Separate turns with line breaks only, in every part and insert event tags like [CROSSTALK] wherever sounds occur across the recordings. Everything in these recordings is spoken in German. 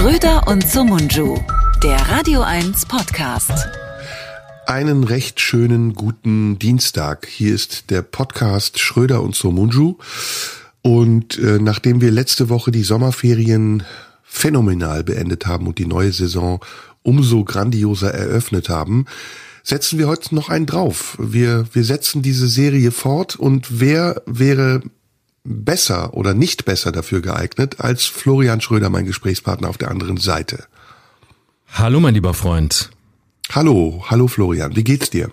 Schröder und Somunju, der Radio 1 Podcast.
Einen recht schönen guten Dienstag. Hier ist der Podcast Schröder und Somunju. Und äh, nachdem wir letzte Woche die Sommerferien phänomenal beendet haben und die neue Saison umso grandioser eröffnet haben, setzen wir heute noch einen drauf. Wir, wir setzen diese Serie fort und wer wäre besser oder nicht besser dafür geeignet als Florian Schröder, mein Gesprächspartner auf der anderen Seite.
Hallo, mein lieber Freund.
Hallo, hallo Florian, wie geht's dir?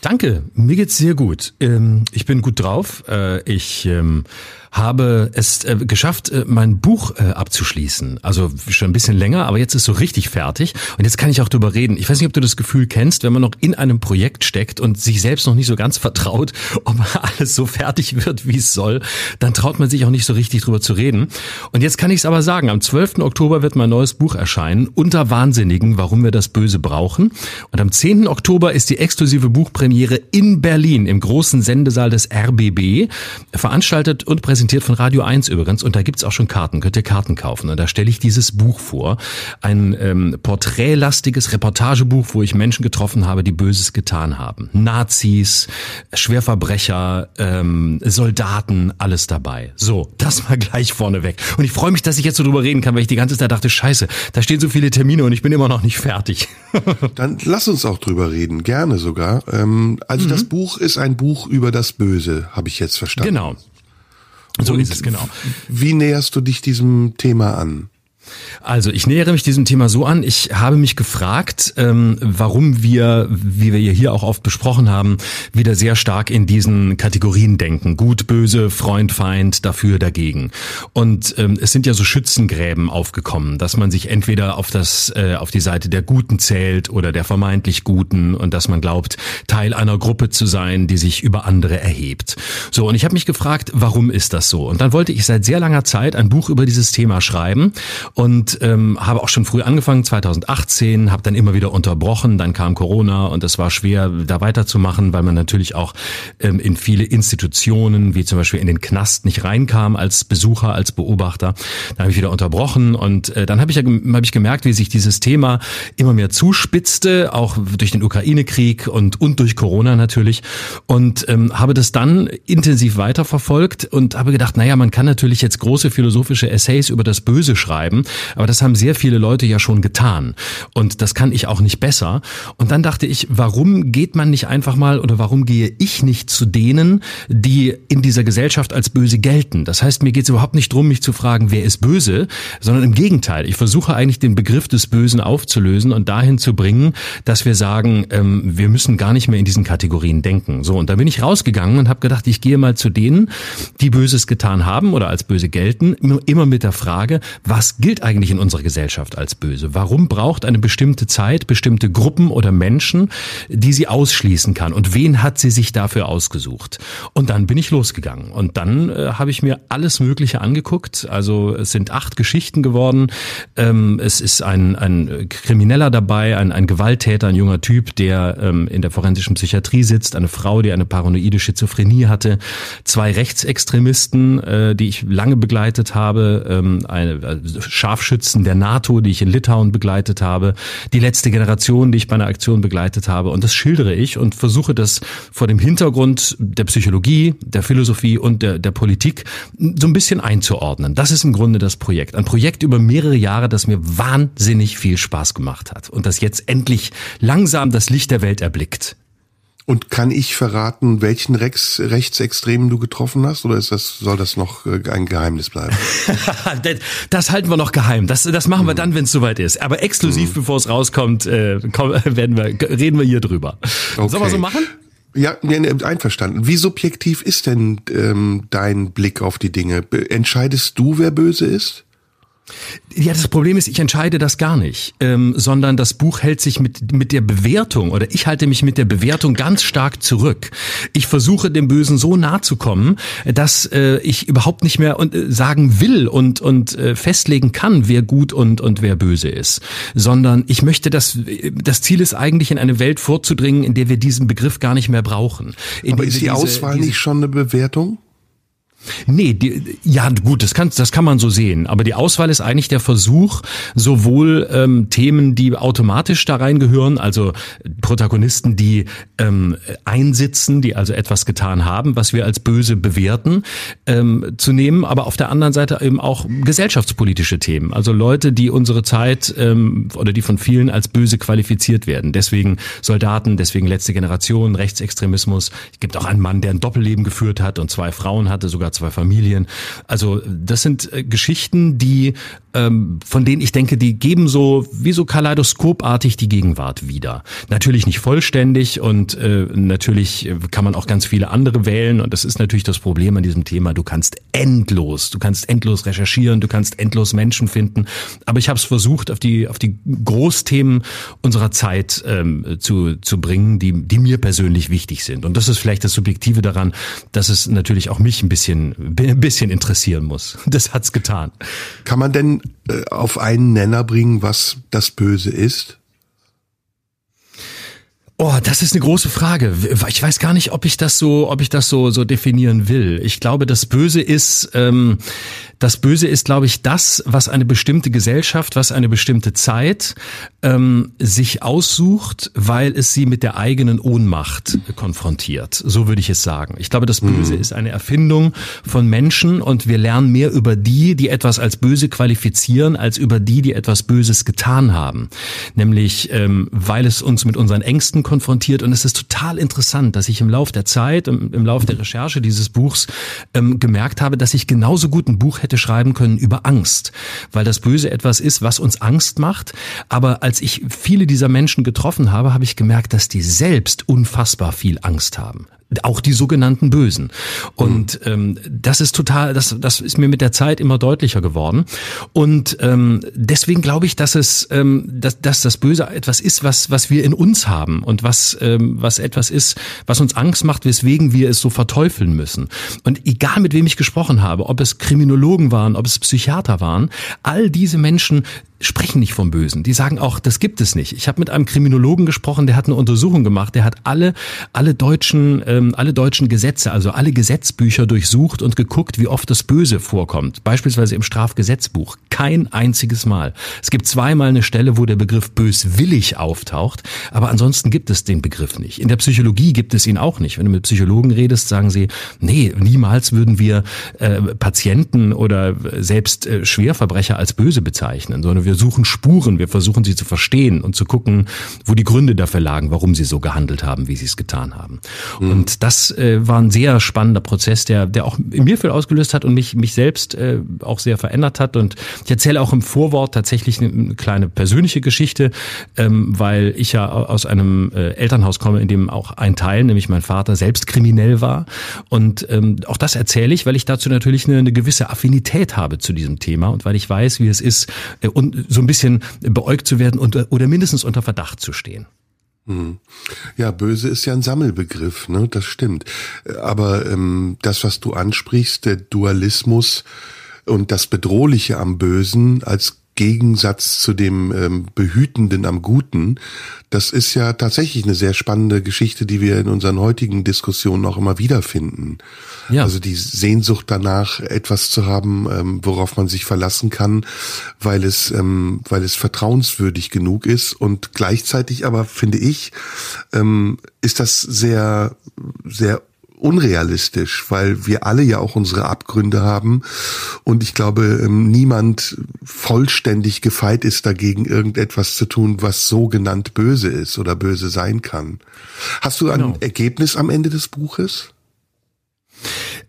Danke, mir geht's sehr gut. Ähm, ich bin gut drauf. Äh, ich ähm, habe es äh, geschafft, äh, mein Buch äh, abzuschließen. Also schon ein bisschen länger, aber jetzt ist so richtig fertig. Und jetzt kann ich auch drüber reden. Ich weiß nicht, ob du das Gefühl kennst, wenn man noch in einem Projekt steckt und sich selbst noch nicht so ganz vertraut, [LAUGHS] ob alles so fertig wird, wie es soll, dann traut man sich auch nicht so richtig drüber zu reden. Und jetzt kann ich es aber sagen, am 12. Oktober wird mein neues Buch erscheinen, Unter Wahnsinnigen, warum wir das Böse brauchen. Und am 10. Oktober ist die exklusive Buchpremiere in Berlin im großen Sendesaal des RBB, veranstaltet und präsentiert präsentiert von Radio 1 übrigens und da gibt's auch schon Karten, könnt ihr Karten kaufen. Und da stelle ich dieses Buch vor, ein ähm, porträtlastiges Reportagebuch, wo ich Menschen getroffen habe, die Böses getan haben. Nazis, Schwerverbrecher, ähm, Soldaten, alles dabei. So, das mal gleich vorneweg. Und ich freue mich, dass ich jetzt so drüber reden kann, weil ich die ganze Zeit dachte, scheiße, da stehen so viele Termine und ich bin immer noch nicht fertig. [LAUGHS]
Dann lass uns auch drüber reden, gerne sogar. Ähm, also mhm. das Buch ist ein Buch über das Böse, habe ich jetzt verstanden.
Genau. So Und ist es, genau.
Wie näherst du dich diesem Thema an?
Also ich nähere mich diesem Thema so an. Ich habe mich gefragt, ähm, warum wir, wie wir hier auch oft besprochen haben, wieder sehr stark in diesen Kategorien denken. Gut, böse, Freund, Feind, dafür, dagegen. Und ähm, es sind ja so Schützengräben aufgekommen, dass man sich entweder auf das, äh, auf die Seite der Guten zählt oder der vermeintlich Guten und dass man glaubt, Teil einer Gruppe zu sein, die sich über andere erhebt. So, und ich habe mich gefragt, warum ist das so? Und dann wollte ich seit sehr langer Zeit ein Buch über dieses Thema schreiben und ähm, habe auch schon früh angefangen, 2018, habe dann immer wieder unterbrochen, dann kam Corona und es war schwer, da weiterzumachen, weil man natürlich auch ähm, in viele Institutionen, wie zum Beispiel in den Knast, nicht reinkam als Besucher, als Beobachter. Dann habe ich wieder unterbrochen und äh, dann habe ich, ja, hab ich gemerkt, wie sich dieses Thema immer mehr zuspitzte, auch durch den Ukraine-Krieg und, und durch Corona natürlich. Und ähm, habe das dann intensiv weiterverfolgt und habe gedacht, naja, man kann natürlich jetzt große philosophische Essays über das Böse schreiben, aber das haben sehr viele Leute ja schon getan. Und das kann ich auch nicht besser. Und dann dachte ich, warum geht man nicht einfach mal oder warum gehe ich nicht zu denen, die in dieser Gesellschaft als böse gelten? Das heißt, mir geht es überhaupt nicht drum, mich zu fragen, wer ist böse, sondern im Gegenteil. Ich versuche eigentlich den Begriff des Bösen aufzulösen und dahin zu bringen, dass wir sagen, ähm, wir müssen gar nicht mehr in diesen Kategorien denken. So, und da bin ich rausgegangen und habe gedacht, ich gehe mal zu denen, die Böses getan haben oder als böse gelten, immer mit der Frage, was gilt gilt eigentlich in unserer Gesellschaft als böse? Warum braucht eine bestimmte Zeit bestimmte Gruppen oder Menschen, die sie ausschließen kann? Und wen hat sie sich dafür ausgesucht? Und dann bin ich losgegangen. Und dann äh, habe ich mir alles Mögliche angeguckt. Also es sind acht Geschichten geworden. Ähm, es ist ein, ein Krimineller dabei, ein, ein Gewalttäter, ein junger Typ, der ähm, in der forensischen Psychiatrie sitzt, eine Frau, die eine paranoide Schizophrenie hatte, zwei Rechtsextremisten, äh, die ich lange begleitet habe, ähm, eine also Scharfschützen der NATO, die ich in Litauen begleitet habe, die letzte Generation, die ich bei einer Aktion begleitet habe. Und das schildere ich und versuche das vor dem Hintergrund der Psychologie, der Philosophie und der, der Politik so ein bisschen einzuordnen. Das ist im Grunde das Projekt. Ein Projekt über mehrere Jahre, das mir wahnsinnig viel Spaß gemacht hat und das jetzt endlich langsam das Licht der Welt erblickt.
Und kann ich verraten, welchen Rex Rechtsextremen du getroffen hast, oder ist das soll das noch äh, ein Geheimnis bleiben? [LAUGHS]
das halten wir noch geheim. Das, das machen wir mhm. dann, wenn es soweit ist. Aber exklusiv, mhm. bevor es rauskommt, äh, [LAUGHS] werden wir, reden wir hier drüber. Okay. Sollen wir so machen?
Ja, einverstanden. Wie subjektiv ist denn ähm, dein Blick auf die Dinge? Entscheidest du, wer böse ist?
Ja, das Problem ist, ich entscheide das gar nicht, ähm, sondern das Buch hält sich mit, mit der Bewertung oder ich halte mich mit der Bewertung ganz stark zurück. Ich versuche dem Bösen so nah zu kommen, dass äh, ich überhaupt nicht mehr und, äh, sagen will und, und äh, festlegen kann, wer gut und, und wer böse ist, sondern ich möchte, dass das Ziel ist eigentlich in eine Welt vorzudringen, in der wir diesen Begriff gar nicht mehr brauchen.
Aber ist die Auswahl diese, nicht schon eine Bewertung?
Nee, die, ja gut, das kann, das kann man so sehen. Aber die Auswahl ist eigentlich der Versuch, sowohl ähm, Themen, die automatisch da reingehören, also Protagonisten, die ähm, einsitzen, die also etwas getan haben, was wir als böse bewerten, ähm, zu nehmen, aber auf der anderen Seite eben auch gesellschaftspolitische Themen. Also Leute, die unsere Zeit ähm, oder die von vielen als böse qualifiziert werden. Deswegen Soldaten, deswegen letzte Generation, Rechtsextremismus. Es gibt auch einen Mann, der ein Doppelleben geführt hat und zwei Frauen hatte, sogar zwei Familien. Also das sind äh, Geschichten, die ähm, von denen ich denke, die geben so wie so kaleidoskopartig die Gegenwart wieder. Natürlich nicht vollständig und äh, natürlich äh, kann man auch ganz viele andere wählen und das ist natürlich das Problem an diesem Thema. Du kannst endlos, du kannst endlos recherchieren, du kannst endlos Menschen finden. Aber ich habe es versucht, auf die auf die Großthemen unserer Zeit ähm, zu zu bringen, die die mir persönlich wichtig sind. Und das ist vielleicht das Subjektive daran, dass es natürlich auch mich ein bisschen [LAUGHS] ein bisschen interessieren muss. Das hat's getan.
Kann man denn auf einen Nenner bringen, was das Böse ist?
Oh, das ist eine große Frage. Ich weiß gar nicht, ob ich das so, ob ich das so so definieren will. Ich glaube, das Böse ist, ähm, das Böse ist, glaube ich, das, was eine bestimmte Gesellschaft, was eine bestimmte Zeit ähm, sich aussucht, weil es sie mit der eigenen Ohnmacht konfrontiert. So würde ich es sagen. Ich glaube, das Böse mhm. ist eine Erfindung von Menschen und wir lernen mehr über die, die etwas als böse qualifizieren, als über die, die etwas Böses getan haben. Nämlich, ähm, weil es uns mit unseren Ängsten konfrontiert. Und es ist total interessant, dass ich im Lauf der Zeit, im, im Lauf der Recherche dieses Buchs ähm, gemerkt habe, dass ich genauso gut ein Buch hätte schreiben können über Angst, weil das Böse etwas ist, was uns Angst macht. Aber als ich viele dieser Menschen getroffen habe, habe ich gemerkt, dass die selbst unfassbar viel Angst haben auch die sogenannten Bösen. Und mhm. ähm, das ist total, das, das ist mir mit der Zeit immer deutlicher geworden. Und ähm, deswegen glaube ich, dass es, ähm, dass, dass das Böse etwas ist, was, was wir in uns haben und was, ähm, was etwas ist, was uns Angst macht, weswegen wir es so verteufeln müssen. Und egal mit wem ich gesprochen habe, ob es Kriminologen waren, ob es Psychiater waren, all diese Menschen sprechen nicht vom Bösen. Die sagen auch, das gibt es nicht. Ich habe mit einem Kriminologen gesprochen, der hat eine Untersuchung gemacht, der hat alle alle deutschen ähm, alle deutschen Gesetze, also alle Gesetzbücher durchsucht und geguckt, wie oft das Böse vorkommt. Beispielsweise im Strafgesetzbuch kein einziges Mal. Es gibt zweimal eine Stelle, wo der Begriff böswillig auftaucht, aber ansonsten gibt es den Begriff nicht. In der Psychologie gibt es ihn auch nicht. Wenn du mit Psychologen redest, sagen sie, nee, niemals würden wir äh, Patienten oder selbst äh, Schwerverbrecher als böse bezeichnen, sondern wir suchen Spuren, wir versuchen sie zu verstehen und zu gucken, wo die Gründe dafür lagen, warum sie so gehandelt haben, wie sie es getan haben. Mhm. Und das äh, war ein sehr spannender Prozess, der, der auch in mir viel ausgelöst hat und mich, mich selbst äh, auch sehr verändert hat. Und ich erzähle auch im Vorwort tatsächlich eine kleine persönliche Geschichte, ähm, weil ich ja aus einem äh, Elternhaus komme, in dem auch ein Teil, nämlich mein Vater, selbst kriminell war. Und ähm, auch das erzähle ich, weil ich dazu natürlich eine, eine gewisse Affinität habe zu diesem Thema und weil ich weiß, wie es ist, äh, und so ein bisschen beäugt zu werden und, oder mindestens unter Verdacht zu stehen.
Hm. Ja, böse ist ja ein Sammelbegriff, ne? Das stimmt. Aber ähm, das, was du ansprichst, der Dualismus und das Bedrohliche am Bösen als Gegensatz zu dem ähm, Behütenden am Guten, das ist ja tatsächlich eine sehr spannende Geschichte, die wir in unseren heutigen Diskussionen auch immer wiederfinden. Ja. Also die Sehnsucht danach, etwas zu haben, ähm, worauf man sich verlassen kann, weil es, ähm, weil es vertrauenswürdig genug ist und gleichzeitig aber finde ich, ähm, ist das sehr, sehr unrealistisch, weil wir alle ja auch unsere Abgründe haben und ich glaube, ähm, niemand vollständig gefeit ist dagegen, irgendetwas zu tun, was so genannt böse ist oder böse sein kann. Hast du ein genau. Ergebnis am Ende des Buches?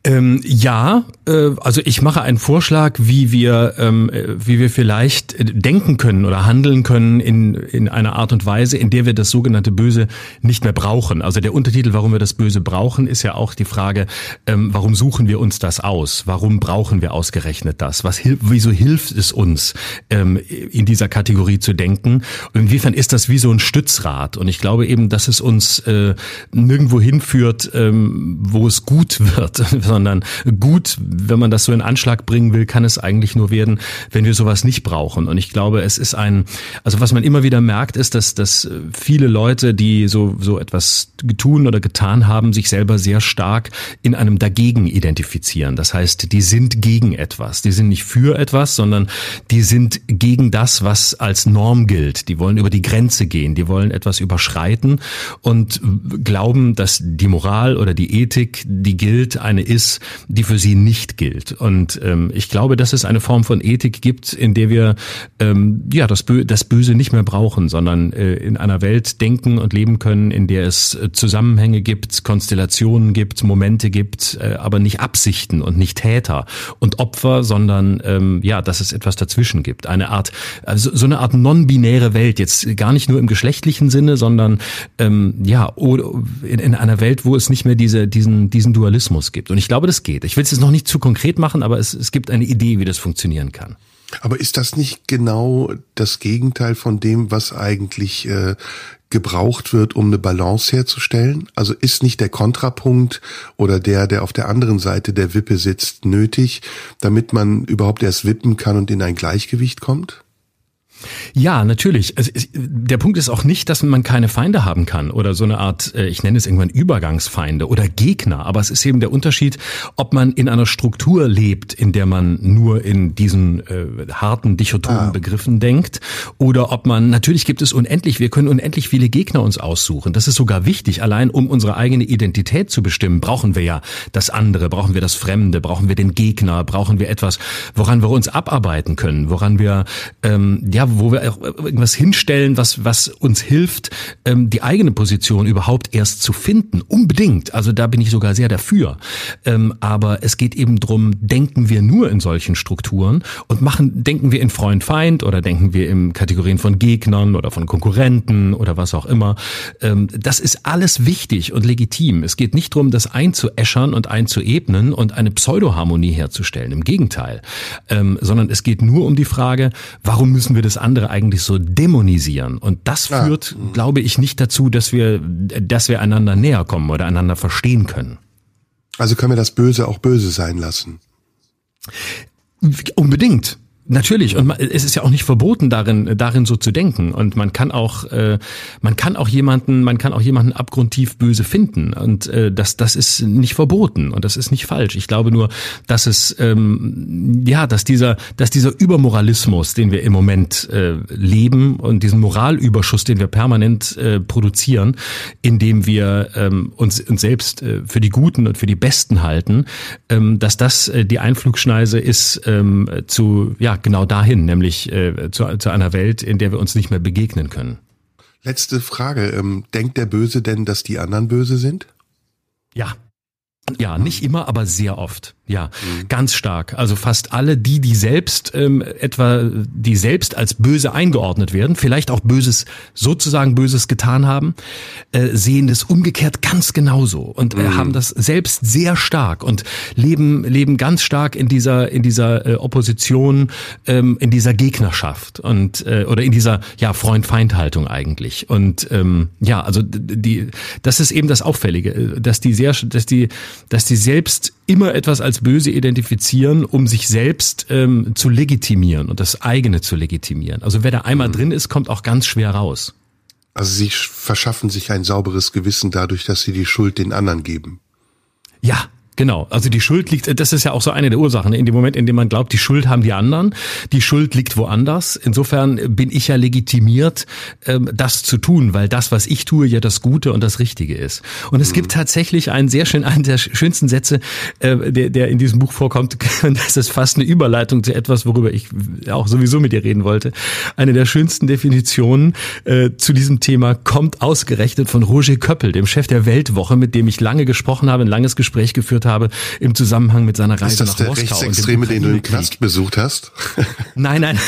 Ähm, ja, äh, also ich mache einen Vorschlag, wie wir, ähm, wie wir vielleicht denken können oder handeln können in, in einer Art und Weise, in der wir das sogenannte Böse nicht mehr brauchen. Also der Untertitel, warum wir das Böse brauchen, ist ja auch die Frage, ähm, warum suchen wir uns das aus? Warum brauchen wir ausgerechnet das? Was wieso hilft es uns, ähm, in dieser Kategorie zu denken? Und inwiefern ist das wie so ein Stützrad? Und ich glaube eben, dass es uns äh, nirgendwo hinführt, ähm, wo es gut [LAUGHS] wird sondern gut, wenn man das so in Anschlag bringen will, kann es eigentlich nur werden, wenn wir sowas nicht brauchen. Und ich glaube, es ist ein, also was man immer wieder merkt, ist, dass, dass viele Leute, die so, so etwas tun oder getan haben, sich selber sehr stark in einem Dagegen identifizieren. Das heißt, die sind gegen etwas. Die sind nicht für etwas, sondern die sind gegen das, was als Norm gilt. Die wollen über die Grenze gehen. Die wollen etwas überschreiten und glauben, dass die Moral oder die Ethik, die gilt, eine ist, die für sie nicht gilt. Und ähm, ich glaube, dass es eine Form von Ethik gibt, in der wir ähm, ja das, Bö das Böse nicht mehr brauchen, sondern äh, in einer Welt denken und leben können, in der es äh, Zusammenhänge gibt, Konstellationen gibt, Momente gibt, äh, aber nicht Absichten und nicht Täter und Opfer, sondern ähm, ja, dass es etwas dazwischen gibt. Eine Art, also so eine Art non-binäre Welt, jetzt gar nicht nur im geschlechtlichen Sinne, sondern ähm, ja, in, in einer Welt, wo es nicht mehr diese, diesen, diesen Dualismus gibt. Und ich glaube, das geht. Ich will es jetzt noch nicht zu konkret machen, aber es, es gibt eine Idee, wie das funktionieren kann.
Aber ist das nicht genau das Gegenteil von dem, was eigentlich äh, gebraucht wird, um eine Balance herzustellen? Also ist nicht der Kontrapunkt oder der, der auf der anderen Seite der Wippe sitzt, nötig, damit man überhaupt erst wippen kann und in ein Gleichgewicht kommt?
Ja, natürlich. Also, der Punkt ist auch nicht, dass man keine Feinde haben kann oder so eine Art, äh, ich nenne es irgendwann Übergangsfeinde oder Gegner. Aber es ist eben der Unterschied, ob man in einer Struktur lebt, in der man nur in diesen äh, harten dichotomen ah. Begriffen denkt oder ob man, natürlich gibt es unendlich, wir können unendlich viele Gegner uns aussuchen. Das ist sogar wichtig. Allein um unsere eigene Identität zu bestimmen, brauchen wir ja das andere, brauchen wir das Fremde, brauchen wir den Gegner, brauchen wir etwas, woran wir uns abarbeiten können, woran wir, ähm, ja, wo wir auch irgendwas hinstellen, was, was uns hilft, ähm, die eigene Position überhaupt erst zu finden. Unbedingt. Also da bin ich sogar sehr dafür. Ähm, aber es geht eben drum, denken wir nur in solchen Strukturen und machen, denken wir in Freund-Feind oder denken wir in Kategorien von Gegnern oder von Konkurrenten oder was auch immer. Ähm, das ist alles wichtig und legitim. Es geht nicht drum, das einzuäschern und einzuebnen und eine Pseudoharmonie herzustellen. Im Gegenteil. Ähm, sondern es geht nur um die Frage, warum müssen wir das andere eigentlich so dämonisieren. Und das führt, ah. glaube ich, nicht dazu, dass wir, dass wir einander näher kommen oder einander verstehen können.
Also können wir das Böse auch böse sein lassen?
Unbedingt. Natürlich und es ist ja auch nicht verboten darin darin so zu denken und man kann auch äh, man kann auch jemanden man kann auch jemanden abgrundtief böse finden und äh, das das ist nicht verboten und das ist nicht falsch. Ich glaube nur, dass es ähm, ja dass dieser dass dieser Übermoralismus, den wir im Moment äh, leben und diesen Moralüberschuss, den wir permanent äh, produzieren, indem wir ähm, uns uns selbst äh, für die Guten und für die Besten halten, ähm, dass das äh, die Einflugschneise ist ähm, zu ja genau dahin, nämlich äh, zu, zu einer Welt, in der wir uns nicht mehr begegnen können.
Letzte Frage. Ähm, denkt der Böse denn, dass die anderen böse sind?
Ja. Ja, nicht immer, aber sehr oft. Ja, mhm. ganz stark. Also fast alle, die, die selbst ähm, etwa, die selbst als böse eingeordnet werden, vielleicht auch Böses, sozusagen Böses getan haben, äh, sehen das umgekehrt ganz genauso und äh, mhm. haben das selbst sehr stark und leben leben ganz stark in dieser in dieser äh, Opposition, ähm, in dieser Gegnerschaft und äh, oder in dieser ja Freund-Feind-Haltung eigentlich. Und ähm, ja, also die, das ist eben das Auffällige, äh, dass die sehr, dass die, dass die selbst immer etwas als böse identifizieren, um sich selbst ähm, zu legitimieren und das eigene zu legitimieren. Also wer da einmal mhm. drin ist, kommt auch ganz schwer raus.
Also sie verschaffen sich ein sauberes Gewissen dadurch, dass sie die Schuld den anderen geben.
Ja, Genau, also die Schuld liegt, das ist ja auch so eine der Ursachen, in dem Moment, in dem man glaubt, die Schuld haben die anderen, die Schuld liegt woanders. Insofern bin ich ja legitimiert, ähm, das zu tun, weil das, was ich tue, ja das Gute und das Richtige ist. Und es mhm. gibt tatsächlich einen sehr schön, einen der schönsten Sätze, äh, der, der in diesem Buch vorkommt, [LAUGHS] das ist fast eine Überleitung zu etwas, worüber ich auch sowieso mit dir reden wollte. Eine der schönsten Definitionen äh, zu diesem Thema kommt ausgerechnet von Roger Köppel, dem Chef der Weltwoche, mit dem ich lange gesprochen habe, ein langes Gespräch geführt habe habe im Zusammenhang mit seiner Reise nach Moskau. Ist
das der Rechtsextreme, den du im Knast besucht hast? [LAUGHS]
Nein, nein.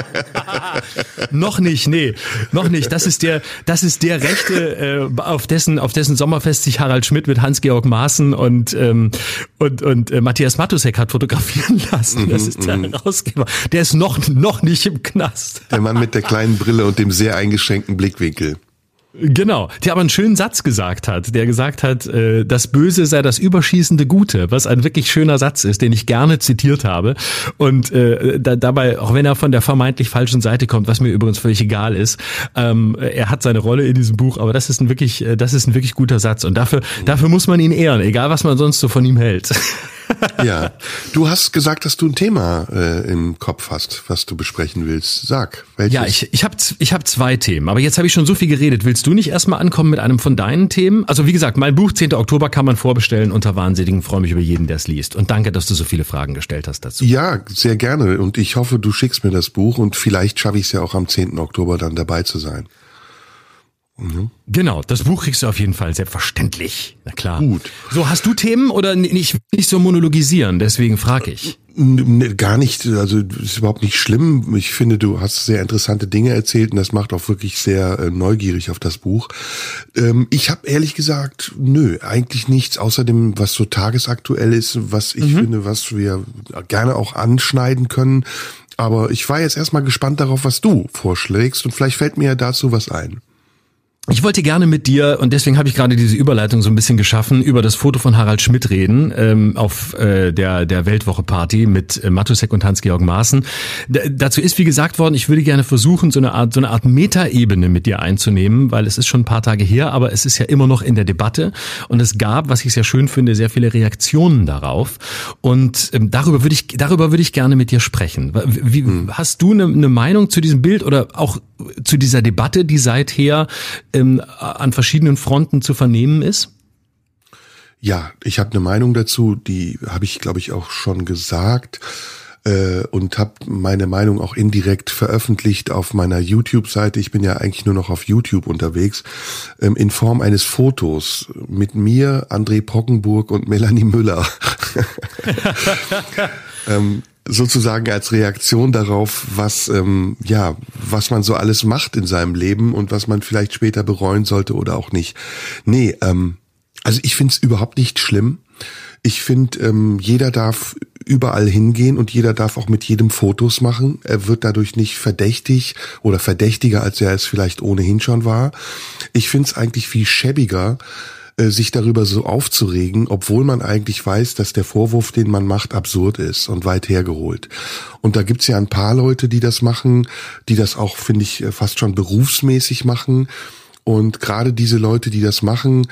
[LAUGHS] noch nicht, nee, noch nicht. Das ist der, das ist der Rechte, äh, auf dessen, auf dessen Sommerfest sich Harald Schmidt mit Hans-Georg Maaßen und, ähm, und, und äh, Matthias Matusek hat fotografieren lassen. Das mhm, ist der mhm. Herausgeber. Der ist noch, noch nicht im Knast.
Der Mann mit der kleinen Brille und dem sehr eingeschränkten Blickwinkel.
Genau, der aber einen schönen Satz gesagt hat, der gesagt hat, äh, das Böse sei das überschießende Gute, was ein wirklich schöner Satz ist, den ich gerne zitiert habe. Und äh, da, dabei, auch wenn er von der vermeintlich falschen Seite kommt, was mir übrigens völlig egal ist, ähm, er hat seine Rolle in diesem Buch, aber das ist ein wirklich, äh, das ist ein wirklich guter Satz. Und dafür, dafür muss man ihn ehren, egal was man sonst so von ihm hält. [LAUGHS]
ja, du hast gesagt, dass du ein Thema äh, im Kopf hast, was du besprechen willst. Sag,
welches? Ja, ich, ich habe ich hab zwei Themen, aber jetzt habe ich schon so viel geredet. Willst du nicht erstmal ankommen mit einem von deinen Themen? Also wie gesagt, mein Buch 10. Oktober kann man vorbestellen unter Wahnsinnigen. Freue mich über jeden, der es liest. Und danke, dass du so viele Fragen gestellt hast dazu.
Ja, sehr gerne. Und ich hoffe, du schickst mir das Buch und vielleicht schaffe ich es ja auch am 10. Oktober dann dabei zu sein.
Mhm. Genau, das Buch kriegst du auf jeden Fall selbstverständlich. Na klar. Gut. So, hast du Themen oder nicht, nicht so monologisieren, deswegen frage ich.
Gar nicht, also ist überhaupt nicht schlimm. Ich finde, du hast sehr interessante Dinge erzählt und das macht auch wirklich sehr äh, neugierig auf das Buch. Ähm, ich habe ehrlich gesagt, nö, eigentlich nichts außer dem, was so tagesaktuell ist, was ich mhm. finde, was wir gerne auch anschneiden können. Aber ich war jetzt erstmal gespannt darauf, was du vorschlägst und vielleicht fällt mir ja dazu was ein.
Ich wollte gerne mit dir, und deswegen habe ich gerade diese Überleitung so ein bisschen geschaffen, über das Foto von Harald Schmidt reden, ähm, auf äh, der, der Weltwoche-Party mit äh, Matusek und Hans-Georg Maaßen. D dazu ist, wie gesagt worden, ich würde gerne versuchen, so eine Art, so eine Art Metaebene mit dir einzunehmen, weil es ist schon ein paar Tage her, aber es ist ja immer noch in der Debatte. Und es gab, was ich sehr schön finde, sehr viele Reaktionen darauf. Und ähm, darüber würde ich, darüber würde ich gerne mit dir sprechen. Wie, hm. Hast du eine, eine Meinung zu diesem Bild oder auch zu dieser Debatte, die seither ähm, an verschiedenen Fronten zu vernehmen ist?
Ja, ich habe eine Meinung dazu, die habe ich, glaube ich, auch schon gesagt äh, und habe meine Meinung auch indirekt veröffentlicht auf meiner YouTube-Seite. Ich bin ja eigentlich nur noch auf YouTube unterwegs, ähm, in Form eines Fotos mit mir, André Pockenburg und Melanie Müller. [LAUGHS] [LAUGHS] ähm, sozusagen als Reaktion darauf, was ähm, ja, was man so alles macht in seinem Leben und was man vielleicht später bereuen sollte oder auch nicht. Nee, ähm, also ich finde es überhaupt nicht schlimm. Ich finde, ähm, jeder darf überall hingehen und jeder darf auch mit jedem Fotos machen. Er wird dadurch nicht verdächtig oder verdächtiger, als er es vielleicht ohnehin schon war. Ich finde es eigentlich viel schäbiger, sich darüber so aufzuregen, obwohl man eigentlich weiß, dass der Vorwurf, den man macht, absurd ist und weit hergeholt. Und da gibt's ja ein paar Leute, die das machen, die das auch, finde ich, äh, fast schon berufsmäßig machen. Und gerade diese Leute, die das machen,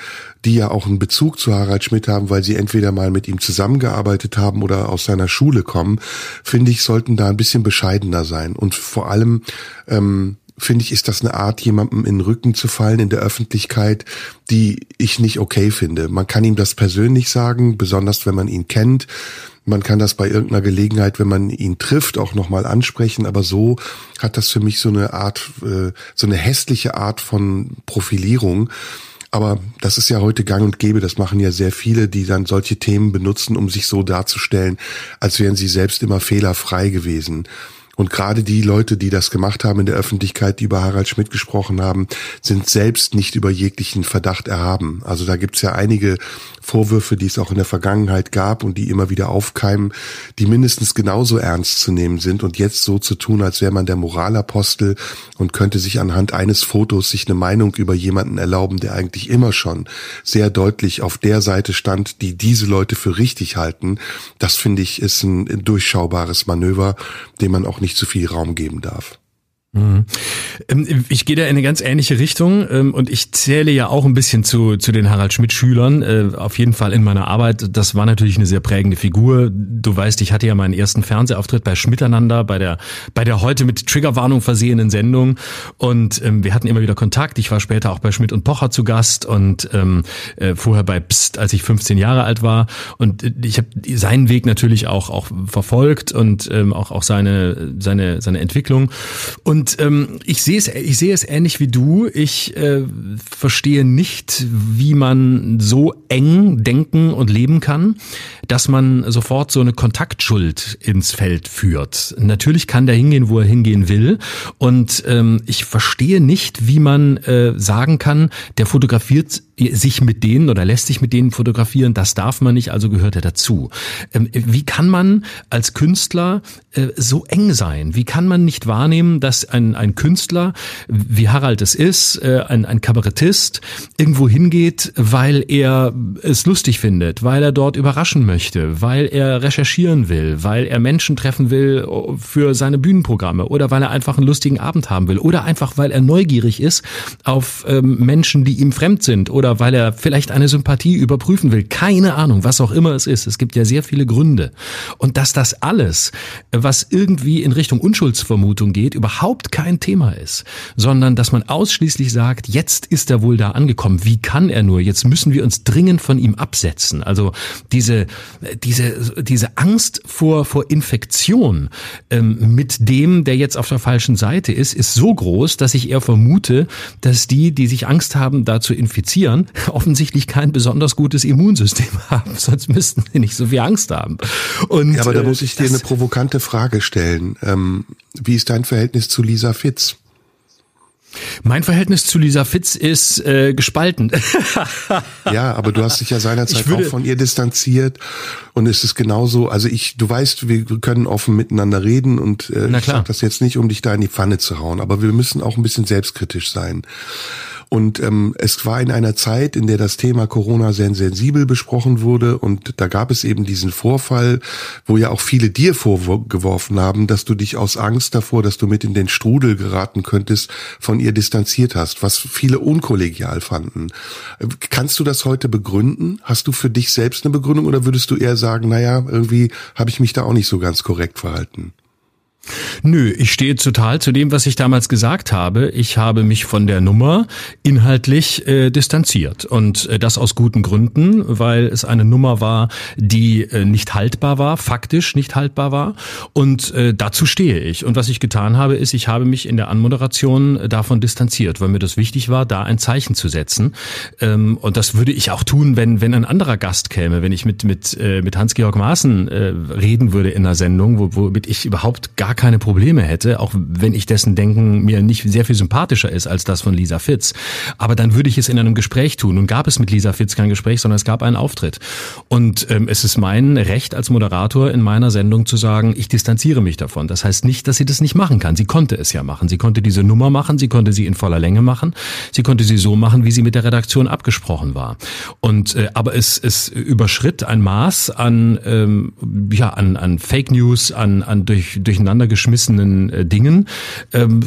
die ja auch einen Bezug zu Harald Schmidt haben, weil sie entweder mal mit ihm zusammengearbeitet haben oder aus seiner Schule kommen, finde ich, sollten da ein bisschen bescheidener sein. Und vor allem ähm, finde ich, ist das eine Art, jemandem in den Rücken zu fallen in der Öffentlichkeit, die ich nicht okay finde. Man kann ihm das persönlich sagen, besonders wenn man ihn kennt. Man kann das bei irgendeiner Gelegenheit, wenn man ihn trifft, auch nochmal ansprechen. Aber so hat das für mich so eine Art, äh, so eine hässliche Art von Profilierung. Aber das ist ja heute gang und gäbe. Das machen ja sehr viele, die dann solche Themen benutzen, um sich so darzustellen, als wären sie selbst immer fehlerfrei gewesen. Und gerade die Leute, die das gemacht haben in der Öffentlichkeit, die über Harald Schmidt gesprochen haben, sind selbst nicht über jeglichen Verdacht erhaben. Also da gibt's ja einige Vorwürfe, die es auch in der Vergangenheit gab und die immer wieder aufkeimen, die mindestens genauso ernst zu nehmen sind und jetzt so zu tun, als wäre man der Moralapostel und könnte sich anhand eines Fotos sich eine Meinung über jemanden erlauben, der eigentlich immer schon sehr deutlich auf der Seite stand, die diese Leute für richtig halten. Das finde ich ist ein durchschaubares Manöver, dem man auch nicht zu viel Raum geben darf.
Mhm. Ähm, ich gehe da in eine ganz ähnliche Richtung ähm, und ich zähle ja auch ein bisschen zu, zu den Harald Schmidt-Schülern, äh, auf jeden Fall in meiner Arbeit. Das war natürlich eine sehr prägende Figur. Du weißt, ich hatte ja meinen ersten Fernsehauftritt bei Schmiteinander, bei der, bei der heute mit Triggerwarnung versehenen Sendung und ähm, wir hatten immer wieder Kontakt. Ich war später auch bei Schmidt und Pocher zu Gast und ähm, äh, vorher bei Psst, als ich 15 Jahre alt war und äh, ich habe seinen Weg natürlich auch, auch verfolgt und ähm, auch, auch seine, seine, seine Entwicklung und und ähm, ich sehe es, ich sehe es ähnlich wie du. Ich äh, verstehe nicht, wie man so eng denken und leben kann, dass man sofort so eine Kontaktschuld ins Feld führt. Natürlich kann der hingehen, wo er hingehen will. Und ähm, ich verstehe nicht, wie man äh, sagen kann, der fotografiert sich mit denen oder lässt sich mit denen fotografieren, das darf man nicht, also gehört er dazu. Ähm, wie kann man als Künstler äh, so eng sein? Wie kann man nicht wahrnehmen, dass ein, ein Künstler, wie Harald es ist, äh, ein, ein Kabarettist, irgendwo hingeht, weil er es lustig findet, weil er dort überraschen möchte, weil er recherchieren will, weil er Menschen treffen will für seine Bühnenprogramme oder weil er einfach einen lustigen Abend haben will oder einfach weil er neugierig ist auf ähm, Menschen, die ihm fremd sind oder weil er vielleicht eine Sympathie überprüfen will. Keine Ahnung, was auch immer es ist. Es gibt ja sehr viele Gründe. Und dass das alles, was irgendwie in Richtung Unschuldsvermutung geht, überhaupt kein Thema ist, sondern dass man ausschließlich sagt, jetzt ist er wohl da angekommen. Wie kann er nur? Jetzt müssen wir uns dringend von ihm absetzen. Also diese, diese, diese Angst vor, vor Infektion ähm, mit dem, der jetzt auf der falschen Seite ist, ist so groß, dass ich eher vermute, dass die, die sich Angst haben, da zu infizieren, [LAUGHS] offensichtlich kein besonders gutes Immunsystem [LAUGHS] haben. Sonst müssten sie nicht so viel Angst haben.
Und, ja, aber da muss ich dir eine provokante Frage stellen. Ähm, wie ist dein Verhältnis zu Lisa Fitz?
Mein Verhältnis zu Lisa Fitz ist äh, gespalten. [LAUGHS]
ja, aber du hast dich ja seinerzeit auch von ihr distanziert und es ist genauso, also ich, du weißt, wir können offen miteinander reden und äh, ich sage das jetzt nicht, um dich da in die Pfanne zu hauen, aber wir müssen auch ein bisschen selbstkritisch sein. Und ähm, es war in einer Zeit, in der das Thema Corona sehr sensibel besprochen wurde und da gab es eben diesen Vorfall, wo ja auch viele dir vorgeworfen haben, dass du dich aus Angst davor, dass du mit in den Strudel geraten könntest, von ihr distanziert hast, was viele unkollegial fanden. Kannst du das heute begründen? Hast du für dich selbst eine Begründung oder würdest du eher sagen, naja, irgendwie habe ich mich da auch nicht so ganz korrekt verhalten?
Nö, ich stehe total zu dem, was ich damals gesagt habe. Ich habe mich von der Nummer inhaltlich äh, distanziert und äh, das aus guten Gründen, weil es eine Nummer war, die äh, nicht haltbar war, faktisch nicht haltbar war und äh, dazu stehe ich. Und was ich getan habe, ist, ich habe mich in der Anmoderation davon distanziert, weil mir das wichtig war, da ein Zeichen zu setzen. Ähm, und das würde ich auch tun, wenn wenn ein anderer Gast käme, wenn ich mit mit äh, mit Hans-Georg Maaßen äh, reden würde in einer Sendung, wo, womit ich überhaupt gar keine Probleme hätte, auch wenn ich dessen Denken mir nicht sehr viel sympathischer ist als das von Lisa Fitz. Aber dann würde ich es in einem Gespräch tun. Und gab es mit Lisa Fitz kein Gespräch, sondern es gab einen Auftritt. Und ähm, es ist mein Recht als Moderator in meiner Sendung zu sagen, ich distanziere mich davon. Das heißt nicht, dass sie das nicht machen kann. Sie konnte es ja machen. Sie konnte diese Nummer machen, sie konnte sie in voller Länge machen, sie konnte sie so machen, wie sie mit der Redaktion abgesprochen war. Und äh, aber es, es überschritt ein Maß an ähm, ja an, an Fake News, an, an durch, durcheinander geschmissenen äh, Dingen, ähm,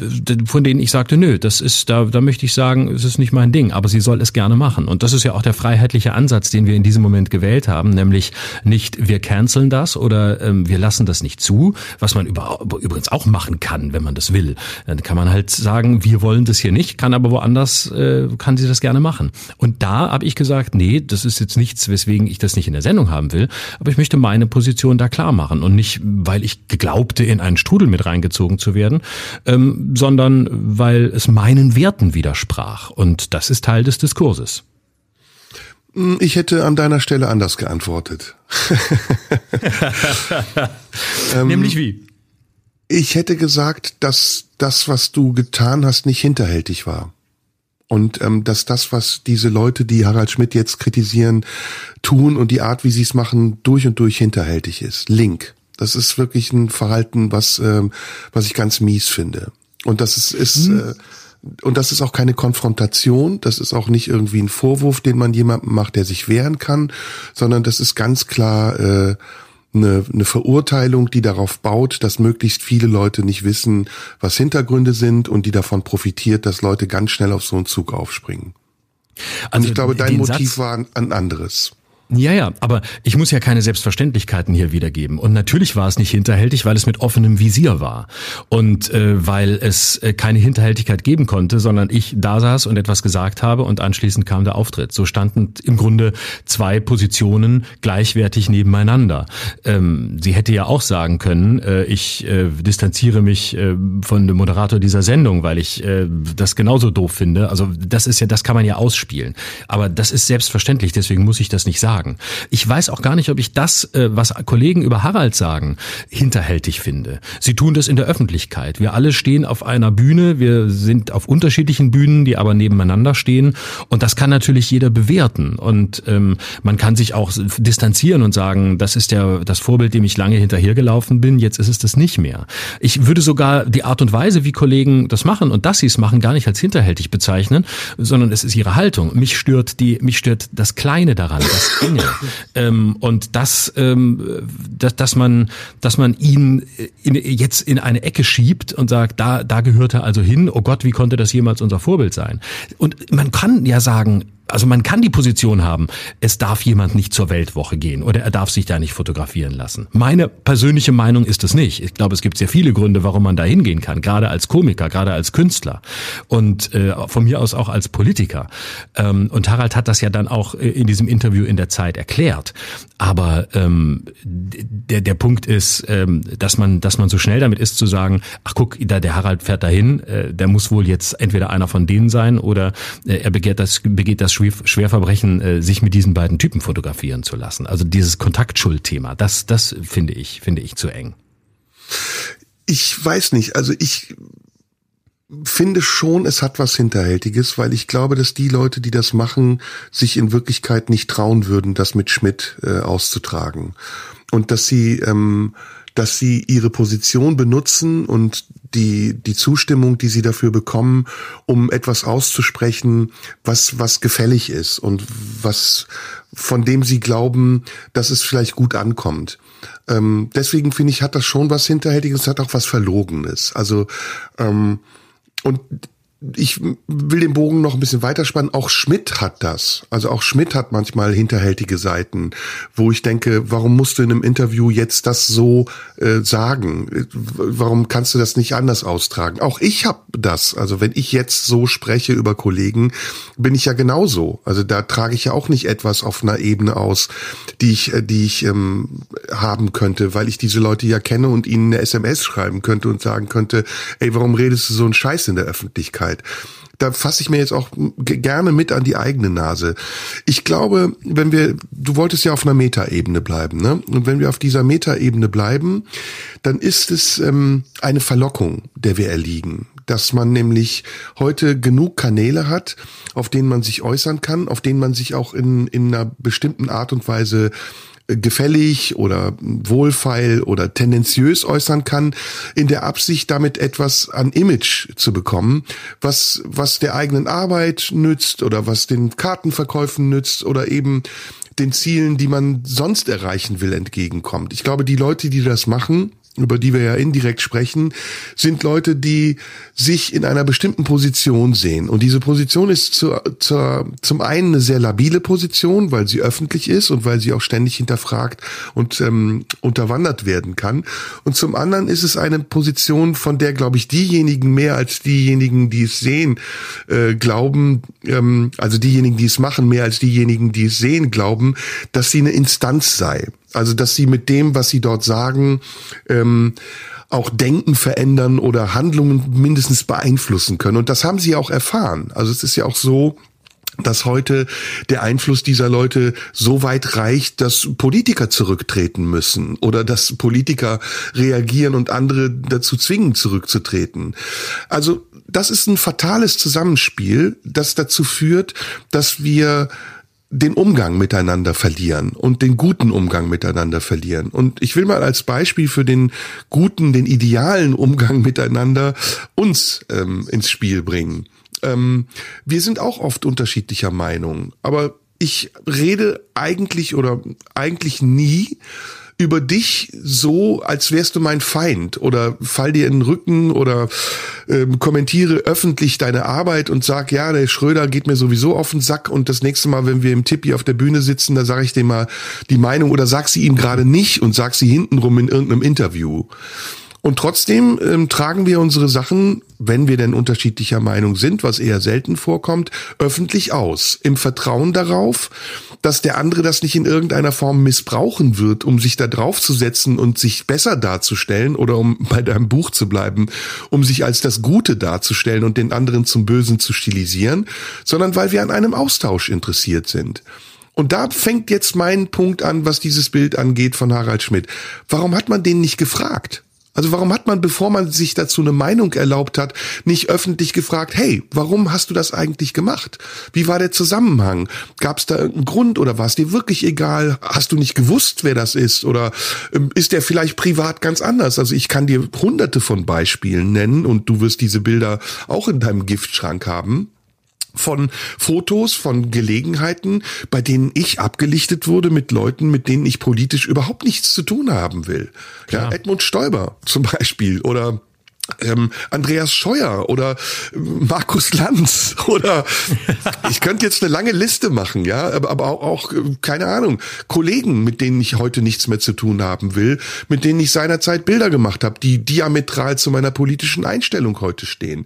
von denen ich sagte, nö, das ist, da, da möchte ich sagen, es ist nicht mein Ding, aber sie soll es gerne machen. Und das ist ja auch der freiheitliche Ansatz, den wir in diesem Moment gewählt haben, nämlich nicht, wir canceln das oder ähm, wir lassen das nicht zu, was man über, übrigens auch machen kann, wenn man das will. Dann kann man halt sagen, wir wollen das hier nicht, kann aber woanders, äh, kann sie das gerne machen. Und da habe ich gesagt, nee, das ist jetzt nichts, weswegen ich das nicht in der Sendung haben will, aber ich möchte meine Position da klar machen und nicht, weil ich geglaubte, in einen Strudel mit reingezogen zu werden, ähm, sondern weil es meinen Werten widersprach. Und das ist Teil des Diskurses.
Hm, ich hätte an deiner Stelle anders geantwortet. [LAUGHS]
ähm, Nämlich wie?
Ich hätte gesagt, dass das, was du getan hast, nicht hinterhältig war. Und ähm, dass das, was diese Leute, die Harald Schmidt jetzt kritisieren, tun und die Art, wie sie es machen, durch und durch hinterhältig ist. Link. Das ist wirklich ein Verhalten, was, ähm, was ich ganz mies finde. Und das ist, ist hm. äh, und das ist auch keine Konfrontation, das ist auch nicht irgendwie ein Vorwurf, den man jemandem macht, der sich wehren kann, sondern das ist ganz klar äh, eine, eine Verurteilung, die darauf baut, dass möglichst viele Leute nicht wissen, was Hintergründe sind und die davon profitiert, dass Leute ganz schnell auf so einen Zug aufspringen. Also und ich glaube, dein Motiv Satz war ein anderes.
Ja, ja, aber ich muss ja keine Selbstverständlichkeiten hier wiedergeben. Und natürlich war es nicht hinterhältig, weil es mit offenem Visier war. Und äh, weil es äh, keine Hinterhältigkeit geben konnte, sondern ich da saß und etwas gesagt habe und anschließend kam der Auftritt. So standen im Grunde zwei Positionen gleichwertig nebeneinander. Ähm, sie hätte ja auch sagen können, äh, ich äh, distanziere mich äh, von dem Moderator dieser Sendung, weil ich äh, das genauso doof finde. Also das ist ja, das kann man ja ausspielen. Aber das ist selbstverständlich, deswegen muss ich das nicht sagen sagen. Ich weiß auch gar nicht, ob ich das, äh, was Kollegen über Harald sagen, hinterhältig finde. Sie tun das in der Öffentlichkeit. Wir alle stehen auf einer Bühne, wir sind auf unterschiedlichen Bühnen, die aber nebeneinander stehen. Und das kann natürlich jeder bewerten. Und ähm, man kann sich auch distanzieren und sagen, das ist der, das Vorbild, dem ich lange hinterhergelaufen bin, jetzt ist es das nicht mehr. Ich würde sogar die Art und Weise, wie Kollegen das machen und dass sie es machen, gar nicht als hinterhältig bezeichnen, sondern es ist ihre Haltung. Mich stört die, mich stört das Kleine daran, das Dinge. [LAUGHS] ähm, und das, ähm, dass, dass man, dass man ihn in, jetzt in eine Ecke schiebt und sagt, da, da gehört er also hin. Oh Gott, wie konnte das jemals unser Vorbild sein? Und man kann ja sagen, also man kann die Position haben, es darf jemand nicht zur Weltwoche gehen oder er darf sich da nicht fotografieren lassen. Meine persönliche Meinung ist es nicht. Ich glaube, es gibt sehr viele Gründe, warum man da hingehen kann, gerade als Komiker, gerade als Künstler und äh, von mir aus auch als Politiker. Ähm, und Harald hat das ja dann auch äh, in diesem Interview in der Zeit erklärt. Aber ähm, der, der Punkt ist, ähm, dass man, dass man so schnell damit ist zu sagen, ach guck, da der Harald fährt dahin, äh, der muss wohl jetzt entweder einer von denen sein oder äh, er begeht das, begeht das Schwerverbrechen, äh, sich mit diesen beiden Typen fotografieren zu lassen. Also dieses Kontaktschuldthema, das, das finde ich, finde ich zu eng.
Ich weiß nicht, also ich finde schon, es hat was Hinterhältiges, weil ich glaube, dass die Leute, die das machen, sich in Wirklichkeit nicht trauen würden, das mit Schmidt äh, auszutragen. Und dass sie, ähm, dass sie ihre Position benutzen und die, die Zustimmung, die sie dafür bekommen, um etwas auszusprechen, was, was gefällig ist und was, von dem sie glauben, dass es vielleicht gut ankommt. Ähm, deswegen finde ich, hat das schon was Hinterhältiges, hat auch was Verlogenes. Also, ähm, und ich will den Bogen noch ein bisschen weiterspannen. Auch Schmidt hat das. Also auch Schmidt hat manchmal hinterhältige Seiten, wo ich denke, warum musst du in einem Interview jetzt das so äh, sagen? Warum kannst du das nicht anders austragen? Auch ich habe das. Also wenn ich jetzt so spreche über Kollegen, bin ich ja genauso. Also da trage ich ja auch nicht etwas auf einer Ebene aus, die ich, äh, die ich ähm, haben könnte, weil ich diese Leute ja kenne und ihnen eine SMS schreiben könnte und sagen könnte, ey, warum redest du so einen Scheiß in der Öffentlichkeit? Öffentlichkeit. Da fasse ich mir jetzt auch gerne mit an die eigene Nase. Ich glaube, wenn wir, du wolltest ja auf einer Metaebene bleiben, ne? Und wenn wir auf dieser Metaebene bleiben, dann ist es ähm, eine Verlockung, der wir erliegen dass man nämlich heute genug Kanäle hat, auf denen man sich äußern kann, auf denen man sich auch in, in einer bestimmten Art und Weise gefällig oder wohlfeil oder tendenziös äußern kann, in der Absicht, damit etwas an Image zu bekommen, was, was der eigenen Arbeit nützt oder was den Kartenverkäufen nützt oder eben den Zielen, die man sonst erreichen will, entgegenkommt. Ich glaube, die Leute, die das machen, über die wir ja indirekt sprechen, sind Leute, die sich in einer bestimmten Position sehen. Und diese Position ist zu, zu, zum einen eine sehr labile Position, weil sie öffentlich ist und weil sie auch ständig hinterfragt und ähm, unterwandert werden kann. Und zum anderen ist es eine Position, von der, glaube ich, diejenigen mehr als diejenigen, die es sehen, äh, glauben, ähm, also diejenigen, die es machen, mehr als diejenigen, die es sehen, glauben, dass sie eine Instanz sei. Also dass sie mit dem, was sie dort sagen, ähm, auch Denken verändern oder Handlungen mindestens beeinflussen können. Und das haben sie auch erfahren. Also es ist ja auch so, dass heute der Einfluss dieser Leute so weit reicht, dass Politiker zurücktreten müssen oder dass Politiker reagieren und andere dazu zwingen, zurückzutreten. Also das ist ein fatales Zusammenspiel, das dazu führt, dass wir den Umgang miteinander verlieren und den guten Umgang miteinander verlieren. Und ich will mal als Beispiel für den guten, den idealen Umgang miteinander uns ähm, ins Spiel bringen. Ähm, wir sind auch oft unterschiedlicher Meinung, aber ich rede eigentlich oder eigentlich nie über dich so, als wärst du mein Feind oder fall dir in den Rücken oder ähm, kommentiere öffentlich deine Arbeit und sag, ja, der Schröder geht mir sowieso auf den Sack und das nächste Mal, wenn wir im Tippi auf der Bühne sitzen, da sage ich dem mal die Meinung oder sag sie ihm gerade nicht und sag sie hintenrum in irgendeinem Interview. Und trotzdem ähm, tragen wir unsere Sachen, wenn wir denn unterschiedlicher Meinung sind, was eher selten vorkommt, öffentlich aus. Im Vertrauen darauf, dass der andere das nicht in irgendeiner Form missbrauchen wird, um sich da draufzusetzen und sich besser darzustellen oder um [LAUGHS] bei deinem Buch zu bleiben, um sich als das Gute darzustellen und den anderen zum Bösen zu stilisieren, sondern weil wir an einem Austausch interessiert sind. Und da fängt jetzt mein Punkt an, was dieses Bild angeht von Harald Schmidt. Warum hat man den nicht gefragt? Also warum hat man, bevor man sich dazu eine Meinung erlaubt hat, nicht öffentlich gefragt, hey, warum hast du das eigentlich gemacht? Wie war der Zusammenhang? Gab es da irgendeinen Grund oder war es dir wirklich egal? Hast du nicht gewusst, wer das ist? Oder ähm, ist der vielleicht privat ganz anders? Also ich kann dir hunderte von Beispielen nennen und du wirst diese Bilder auch in deinem Giftschrank haben von Fotos, von Gelegenheiten, bei denen ich abgelichtet wurde mit Leuten, mit denen ich politisch überhaupt nichts zu tun haben will. Klar. Ja, Edmund Stoiber zum Beispiel oder ähm, Andreas Scheuer oder ähm, Markus Lanz [LAUGHS] oder ich könnte jetzt eine lange Liste machen, ja, aber, aber auch, auch, äh, keine Ahnung, Kollegen, mit denen ich heute nichts mehr zu tun haben will, mit denen ich seinerzeit Bilder gemacht habe, die diametral zu meiner politischen Einstellung heute stehen.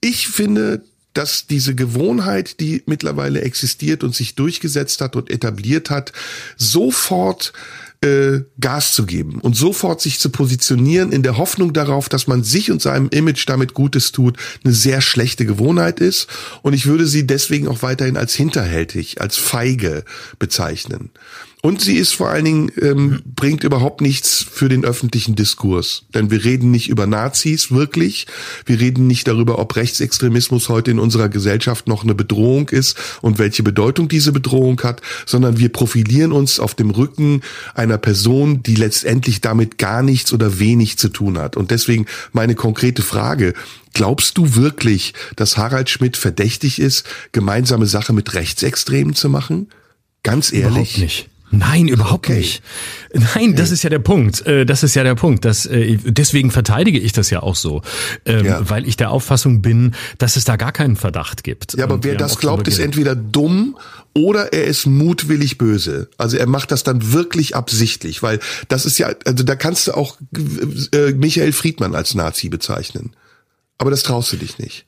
Ich finde, dass diese Gewohnheit, die mittlerweile existiert und sich durchgesetzt hat und etabliert hat, sofort äh, Gas zu geben und sofort sich zu positionieren in der Hoffnung darauf, dass man sich und seinem Image damit Gutes tut, eine sehr schlechte Gewohnheit ist. Und ich würde sie deswegen auch weiterhin als hinterhältig, als feige bezeichnen. Und sie ist vor allen Dingen, ähm, bringt überhaupt nichts für den öffentlichen Diskurs. Denn wir reden nicht über Nazis wirklich. Wir reden nicht darüber, ob Rechtsextremismus heute in unserer Gesellschaft noch eine Bedrohung ist und welche Bedeutung diese Bedrohung hat, sondern wir profilieren uns auf dem Rücken einer Person, die letztendlich damit gar nichts oder wenig zu tun hat. Und deswegen meine konkrete Frage. Glaubst du wirklich, dass Harald Schmidt verdächtig ist, gemeinsame Sache mit Rechtsextremen zu machen? Ganz ehrlich?
Überhaupt nicht. Nein, überhaupt okay. nicht. Nein, das ist ja der Punkt. Äh, das ist ja der Punkt. Das, äh, deswegen verteidige ich das ja auch so, ähm, ja. weil ich der Auffassung bin, dass es da gar keinen Verdacht gibt.
Ja, aber Und wer das glaubt, ist entweder dumm oder er ist mutwillig böse. Also er macht das dann wirklich absichtlich, weil das ist ja, also da kannst du auch äh, Michael Friedmann als Nazi bezeichnen. Aber das traust du dich nicht.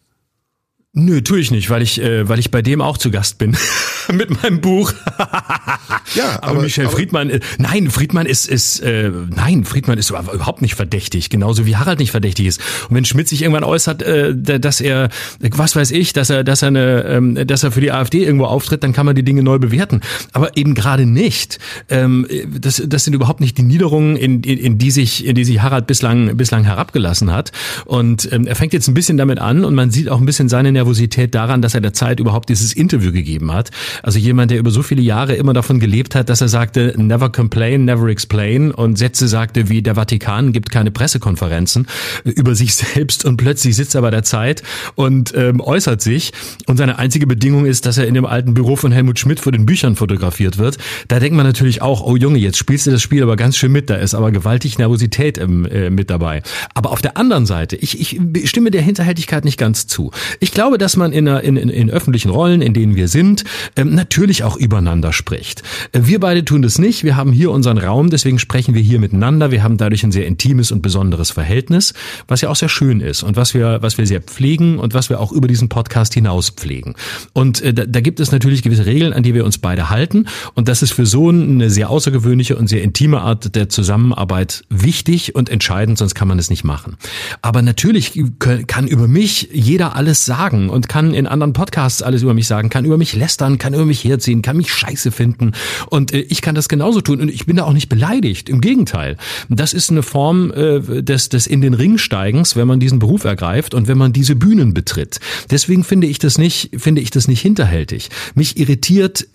Nö, tue ich nicht, weil ich, äh, weil ich bei dem auch zu Gast bin [LAUGHS] mit meinem Buch. [LAUGHS] ja, aber, aber Michel aber, Friedmann, äh, nein, Friedmann ist, ist, äh, nein, Friedmann ist überhaupt nicht verdächtig, genauso wie Harald nicht verdächtig ist. Und wenn Schmidt sich irgendwann äußert, äh, dass er, was weiß ich, dass er, dass er eine, ähm, dass er für die AfD irgendwo auftritt, dann kann man die Dinge neu bewerten. Aber eben gerade nicht. Ähm, das, das sind überhaupt nicht die Niederungen, in, in, in die sich, in die sich Harald bislang, bislang herabgelassen hat. Und ähm, er fängt jetzt ein bisschen damit an und man sieht auch ein bisschen seine Nervosität daran, dass er der Zeit überhaupt dieses Interview gegeben hat. Also jemand, der über so viele Jahre immer davon gelebt hat, dass er sagte, never complain, never explain und Sätze sagte wie der Vatikan gibt keine Pressekonferenzen über sich selbst und plötzlich sitzt er bei der Zeit und ähm, äußert sich und seine einzige Bedingung ist, dass er in dem alten Büro von Helmut Schmidt vor den Büchern fotografiert wird. Da denkt man natürlich auch, oh Junge, jetzt spielst du das Spiel aber ganz schön mit, da ist aber gewaltig Nervosität ähm, äh, mit dabei. Aber auf der anderen Seite, ich, ich stimme der Hinterhältigkeit nicht ganz zu. Ich glaube, glaube, dass man in, in, in öffentlichen Rollen, in denen wir sind, ähm, natürlich auch übereinander spricht. Äh, wir beide tun das nicht. Wir haben hier unseren Raum, deswegen sprechen wir hier miteinander. Wir haben dadurch ein sehr intimes und besonderes Verhältnis, was ja auch sehr schön ist und was wir, was wir sehr pflegen und was wir auch über diesen Podcast hinaus pflegen. Und äh, da, da gibt es natürlich gewisse Regeln, an die wir uns beide halten. Und das ist für so eine sehr außergewöhnliche und sehr intime Art der Zusammenarbeit wichtig und entscheidend, sonst kann man es nicht machen. Aber natürlich kann über mich jeder alles sagen sagen und kann in anderen Podcasts alles über mich sagen, kann über mich lästern, kann über mich herziehen, kann mich scheiße finden. Und äh, ich kann das genauso tun. Und ich bin da auch nicht beleidigt. Im Gegenteil. Das ist eine Form äh, des, des in den Ring steigens, wenn man diesen Beruf ergreift und wenn man diese Bühnen betritt. Deswegen finde ich das nicht, finde ich das nicht hinterhältig. Mich irritiert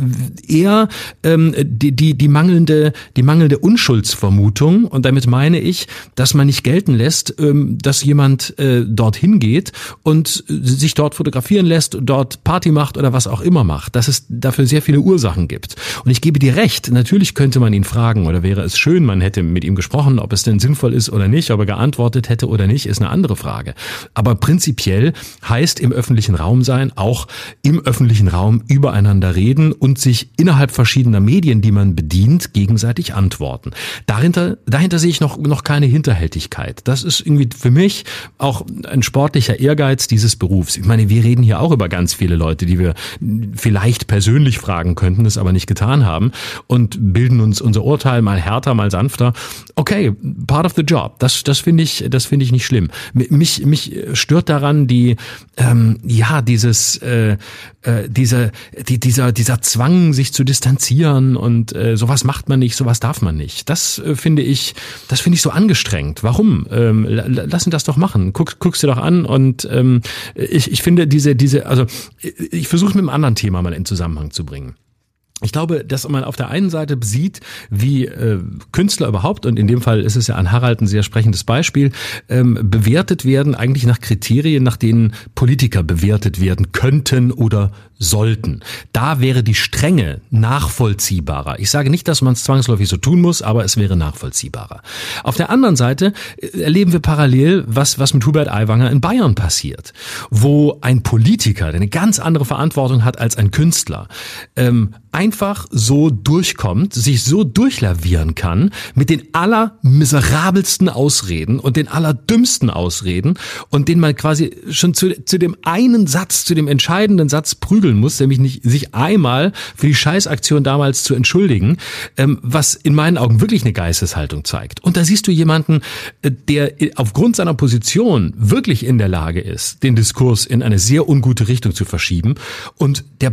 eher ähm, die, die, die mangelnde, die mangelnde Unschuldsvermutung. Und damit meine ich, dass man nicht gelten lässt, ähm, dass jemand äh, dorthin geht und sich dort fotografieren lässt, dort Party macht oder was auch immer macht, dass es dafür sehr viele Ursachen gibt. Und ich gebe dir recht, natürlich könnte man ihn fragen oder wäre es schön, man hätte mit ihm gesprochen, ob es denn sinnvoll ist oder nicht, ob er geantwortet hätte oder nicht, ist eine andere Frage. Aber prinzipiell heißt im öffentlichen Raum sein auch im öffentlichen Raum übereinander reden und sich innerhalb verschiedener Medien, die man bedient, gegenseitig antworten. Dahinter, dahinter sehe ich noch, noch keine Hinterhältigkeit. Das ist irgendwie für mich auch ein sportlicher Ehrgeiz dieses Berufs. Ich meine, meine, wir reden hier auch über ganz viele Leute, die wir vielleicht persönlich fragen könnten, es aber nicht getan haben und bilden uns unser Urteil mal härter, mal sanfter. Okay, part of the job. Das, das finde ich, das finde ich nicht schlimm. Mich, mich stört daran die, ähm, ja, dieses, äh, äh, diese, die, dieser, dieser Zwang, sich zu distanzieren und äh, sowas macht man nicht, sowas darf man nicht. Das äh, finde ich, das finde ich so angestrengt. Warum? Ähm, lass ihn das doch machen. Guck, guck's dir doch an und ähm, ich, ich finde diese, diese, also ich versuche mit einem anderen Thema mal in Zusammenhang zu bringen. Ich glaube, dass man auf der einen Seite sieht, wie äh, Künstler überhaupt, und in dem Fall ist es ja an Harald ein sehr sprechendes Beispiel, ähm, bewertet werden eigentlich nach Kriterien, nach denen Politiker bewertet werden könnten oder sollten. Da wäre die Strenge nachvollziehbarer. Ich sage nicht, dass man es zwangsläufig so tun muss, aber es wäre nachvollziehbarer. Auf der anderen Seite erleben wir parallel, was, was mit Hubert Aiwanger in Bayern passiert, wo ein Politiker, der eine ganz andere Verantwortung hat als ein Künstler, ähm, einfach so durchkommt, sich so durchlavieren kann mit den allermiserabelsten Ausreden und den allerdümmsten Ausreden und den man quasi schon zu, zu dem einen Satz, zu dem entscheidenden Satz prügeln muss, nämlich nicht sich einmal für die Scheißaktion damals zu entschuldigen, ähm, was in meinen Augen wirklich eine Geisteshaltung zeigt. Und da siehst du jemanden, äh, der aufgrund seiner Position wirklich in der Lage ist, den Diskurs in eine sehr ungute Richtung zu verschieben und der,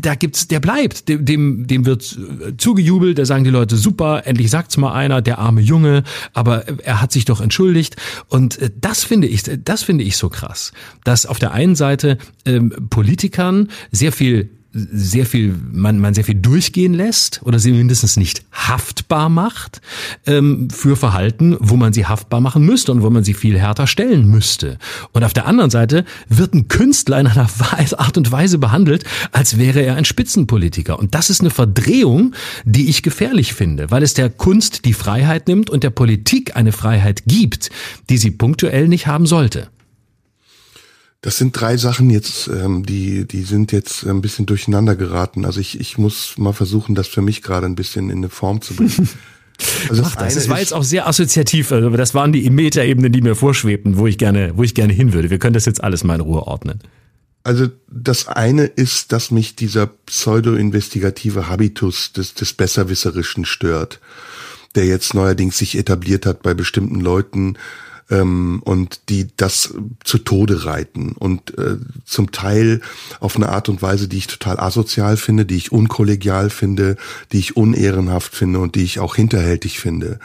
da gibt's, der bleibt, dem, dem wird zugejubelt, da sagen die Leute, super, endlich sagt's mal einer, der arme Junge, aber er hat sich doch entschuldigt. Und äh, das finde ich, das finde ich so krass, dass auf der einen Seite ähm, Politikern sehr viel sehr viel, man, man sehr viel durchgehen lässt oder sie mindestens nicht haftbar macht ähm, für Verhalten, wo man sie haftbar machen müsste und wo man sie viel härter stellen müsste. Und auf der anderen Seite wird ein Künstler in einer [LAUGHS] Art und Weise behandelt, als wäre er ein Spitzenpolitiker. Und das ist eine Verdrehung, die ich gefährlich finde, weil es der Kunst die Freiheit nimmt und der Politik eine Freiheit gibt, die sie punktuell nicht haben sollte.
Das sind drei Sachen jetzt, ähm, die, die sind jetzt ein bisschen durcheinander geraten. Also ich, ich muss mal versuchen, das für mich gerade ein bisschen in eine Form zu bringen. [LAUGHS]
Also das, Ach, das, das war jetzt auch sehr assoziativ, also das waren die Metaebenen, die mir vorschwebten, wo ich gerne, wo ich gerne hin würde. Wir können das jetzt alles mal in Ruhe ordnen.
Also das eine ist, dass mich dieser pseudo-investigative Habitus des, des Besserwisserischen stört, der jetzt neuerdings sich etabliert hat bei bestimmten Leuten, ähm, und die das zu Tode reiten und äh, zum Teil auf eine Art und Weise, die ich total asozial finde, die ich unkollegial finde, die ich unehrenhaft finde und die ich auch hinterhältig finde.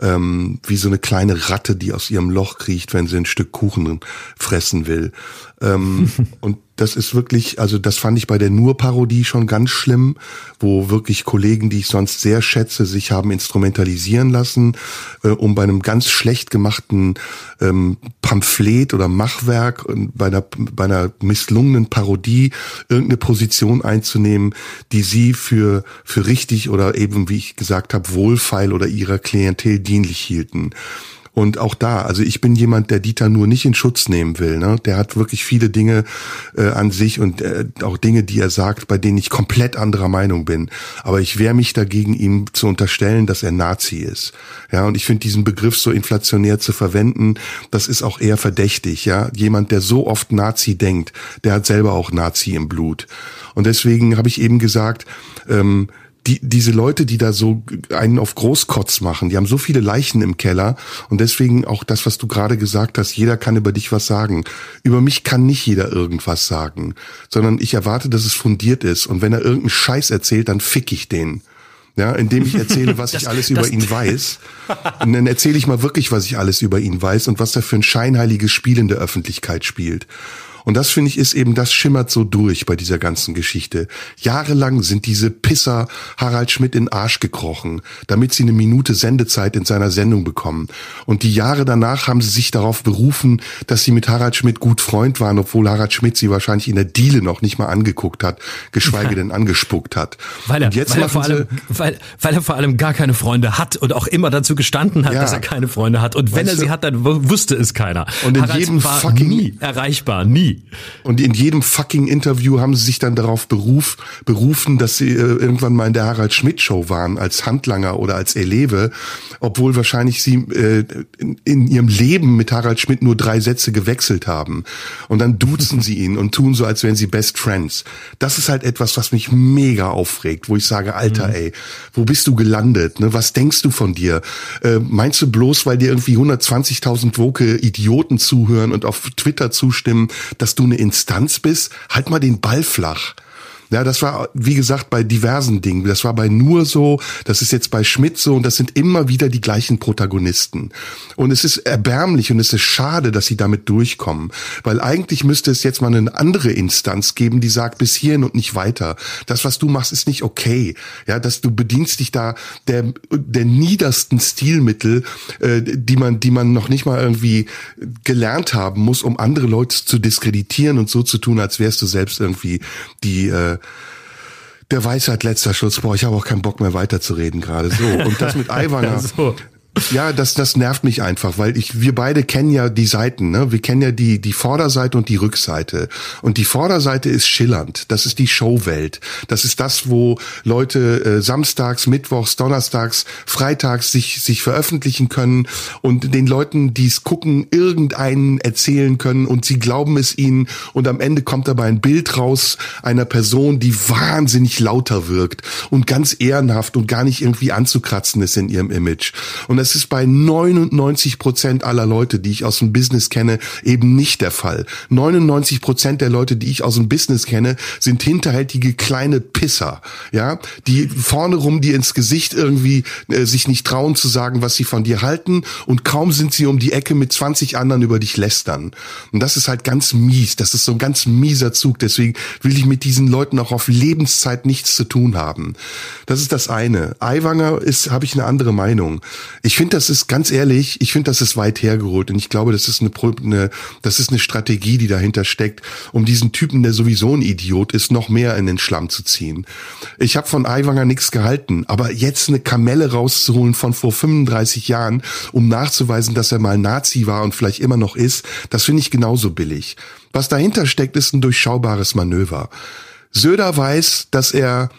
Ähm, wie so eine kleine Ratte, die aus ihrem Loch kriecht, wenn sie ein Stück Kuchen fressen will. Ähm, [LAUGHS] und das ist wirklich, also das fand ich bei der Nur-Parodie schon ganz schlimm, wo wirklich Kollegen, die ich sonst sehr schätze, sich haben instrumentalisieren lassen, äh, um bei einem ganz schlecht gemachten ähm, Pamphlet oder Machwerk bei einer, bei einer misslungenen Parodie irgendeine Position einzunehmen, die sie für, für richtig oder eben, wie ich gesagt habe, wohlfeil oder ihrer Klientel dienlich hielten. Und auch da, also ich bin jemand, der Dieter nur nicht in Schutz nehmen will. Ne? Der hat wirklich viele Dinge äh, an sich und äh, auch Dinge, die er sagt, bei denen ich komplett anderer Meinung bin. Aber ich wehre mich dagegen, ihm zu unterstellen, dass er Nazi ist. Ja, und ich finde diesen Begriff so inflationär zu verwenden, das ist auch eher verdächtig. Ja, jemand, der so oft Nazi denkt, der hat selber auch Nazi im Blut. Und deswegen habe ich eben gesagt, ähm, die, diese Leute, die da so einen auf Großkotz machen, die haben so viele Leichen im Keller und deswegen auch das, was du gerade gesagt hast, jeder kann über dich was sagen. Über mich kann nicht jeder irgendwas sagen, sondern ich erwarte, dass es fundiert ist und wenn er irgendeinen Scheiß erzählt, dann fick ich den. Ja, indem ich erzähle, was [LAUGHS] das, ich alles über ihn weiß. Und dann erzähle ich mal wirklich, was ich alles über ihn weiß und was er für ein scheinheiliges Spiel in der Öffentlichkeit spielt. Und das finde ich ist eben, das schimmert so durch bei dieser ganzen Geschichte. Jahrelang sind diese Pisser Harald Schmidt in Arsch gekrochen, damit sie eine Minute Sendezeit in seiner Sendung bekommen. Und die Jahre danach haben sie sich darauf berufen, dass sie mit Harald Schmidt gut Freund waren, obwohl Harald Schmidt sie wahrscheinlich in der Diele noch nicht mal angeguckt hat, geschweige [LAUGHS] denn angespuckt hat.
Weil er, weil er, vor allem, weil, weil er vor allem gar keine Freunde hat und auch immer dazu gestanden hat, ja. dass er keine Freunde hat. Und wenn weißt er sie hat, dann wusste es keiner.
Und in Harald jedem
war
fucking
nie erreichbar, nie. Nie.
Und in jedem fucking Interview haben sie sich dann darauf beruf, berufen, dass sie äh, irgendwann mal in der Harald Schmidt Show waren als Handlanger oder als Eleve, obwohl wahrscheinlich sie äh, in, in, ihrem Leben mit Harald Schmidt nur drei Sätze gewechselt haben. Und dann duzen sie ihn und tun so, als wären sie Best Friends. Das ist halt etwas, was mich mega aufregt, wo ich sage, Alter, mhm. ey, wo bist du gelandet? Ne? Was denkst du von dir? Äh, meinst du bloß, weil dir irgendwie 120.000 woke Idioten zuhören und auf Twitter zustimmen, dass du eine Instanz bist? Halt mal den Ball flach. Ja, das war, wie gesagt, bei diversen Dingen. Das war bei Nur so, das ist jetzt bei Schmidt so und das sind immer wieder die gleichen Protagonisten. Und es ist erbärmlich und es ist schade, dass sie damit durchkommen. Weil eigentlich müsste es jetzt mal eine andere Instanz geben, die sagt, bis hierhin und nicht weiter. Das, was du machst, ist nicht okay. Ja, dass du bedienst dich da der, der niedersten Stilmittel, äh, die man, die man noch nicht mal irgendwie gelernt haben muss, um andere Leute zu diskreditieren und so zu tun, als wärst du selbst irgendwie die, äh, der Weisheit letzter Schutz. Boah, ich habe auch keinen Bock mehr weiterzureden gerade. So, und das mit [LAUGHS] Aiwanger, so. Ja, das, das nervt mich einfach, weil ich, wir beide kennen ja die Seiten, ne? Wir kennen ja die, die Vorderseite und die Rückseite. Und die Vorderseite ist schillernd. Das ist die Showwelt. Das ist das, wo Leute äh, samstags, mittwochs, donnerstags, freitags sich, sich veröffentlichen können und den Leuten, die es gucken, irgendeinen erzählen können und sie glauben es ihnen und am Ende kommt dabei ein Bild raus einer Person, die wahnsinnig lauter wirkt und ganz ehrenhaft und gar nicht irgendwie anzukratzen ist in ihrem Image. Und das ist bei 99 Prozent aller Leute, die ich aus dem Business kenne, eben nicht der Fall. 99 Prozent der Leute, die ich aus dem Business kenne, sind hinterhältige kleine Pisser, ja, die vorne rum dir ins Gesicht irgendwie äh, sich nicht trauen zu sagen, was sie von dir halten und kaum sind sie um die Ecke mit 20 anderen über dich lästern. Und das ist halt ganz mies. Das ist so ein ganz mieser Zug. Deswegen will ich mit diesen Leuten auch auf Lebenszeit nichts zu tun haben. Das ist das eine. Aiwanger ist, habe ich eine andere Meinung. Ich ich finde, das ist ganz ehrlich, ich finde, das ist weit hergeholt und ich glaube, das ist eine, eine, das ist eine Strategie, die dahinter steckt, um diesen Typen, der sowieso ein Idiot ist, noch mehr in den Schlamm zu ziehen. Ich habe von Aiwanger nichts gehalten, aber jetzt eine Kamelle rauszuholen von vor 35 Jahren, um nachzuweisen, dass er mal Nazi war und vielleicht immer noch ist, das finde ich genauso billig. Was dahinter steckt, ist ein durchschaubares Manöver. Söder weiß, dass er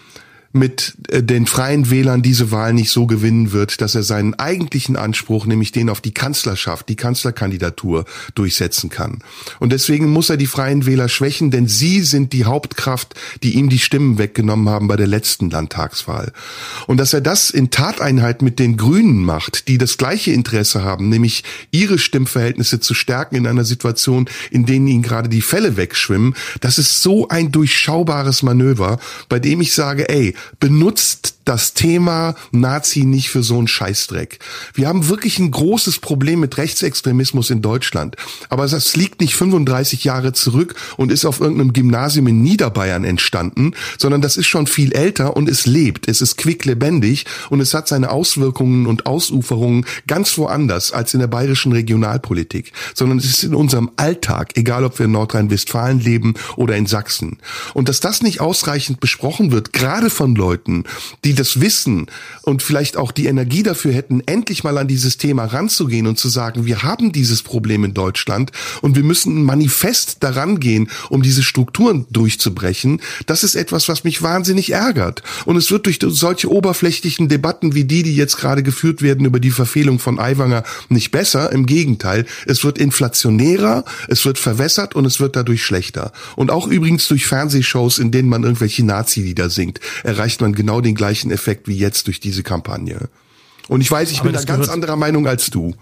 mit äh, den freien Wählern diese Wahl nicht so gewinnen wird, dass er seinen eigentlichen Anspruch, nämlich den auf die Kanzlerschaft, die Kanzlerkandidatur durchsetzen kann. Und deswegen muss er die freien Wähler schwächen, denn sie sind die Hauptkraft, die ihm die Stimmen weggenommen haben bei der letzten Landtagswahl. Und dass er das in Tateinheit mit den Grünen macht, die das gleiche Interesse haben, nämlich ihre Stimmverhältnisse zu stärken in einer Situation, in denen ihnen gerade die Fälle wegschwimmen, das ist so ein durchschaubares Manöver, bei dem ich sage, ey, benutzt das Thema Nazi nicht für so einen Scheißdreck. Wir haben wirklich ein großes Problem mit Rechtsextremismus in Deutschland. Aber das liegt nicht 35 Jahre zurück und ist auf irgendeinem Gymnasium in Niederbayern entstanden, sondern das ist schon viel älter und es lebt. Es ist quicklebendig und es hat seine Auswirkungen und Ausuferungen ganz woanders als in der bayerischen Regionalpolitik, sondern es ist in unserem Alltag, egal ob wir in Nordrhein-Westfalen leben oder in Sachsen. Und dass das nicht ausreichend besprochen wird, gerade von Leuten, die die das Wissen und vielleicht auch die Energie dafür hätten, endlich mal an dieses Thema ranzugehen und zu sagen, wir haben dieses Problem in Deutschland und wir müssen manifest daran gehen, um diese Strukturen durchzubrechen, das ist etwas, was mich wahnsinnig ärgert. Und es wird durch solche oberflächlichen Debatten wie die, die jetzt gerade geführt werden über die Verfehlung von Aiwanger, nicht besser. Im Gegenteil, es wird inflationärer, es wird verwässert und es wird dadurch schlechter. Und auch übrigens durch Fernsehshows, in denen man irgendwelche Nazi-Lieder singt, erreicht man genau den gleichen gleichen Effekt wie jetzt durch diese Kampagne. Und ich weiß, ich Aber bin da ganz anderer Meinung als du.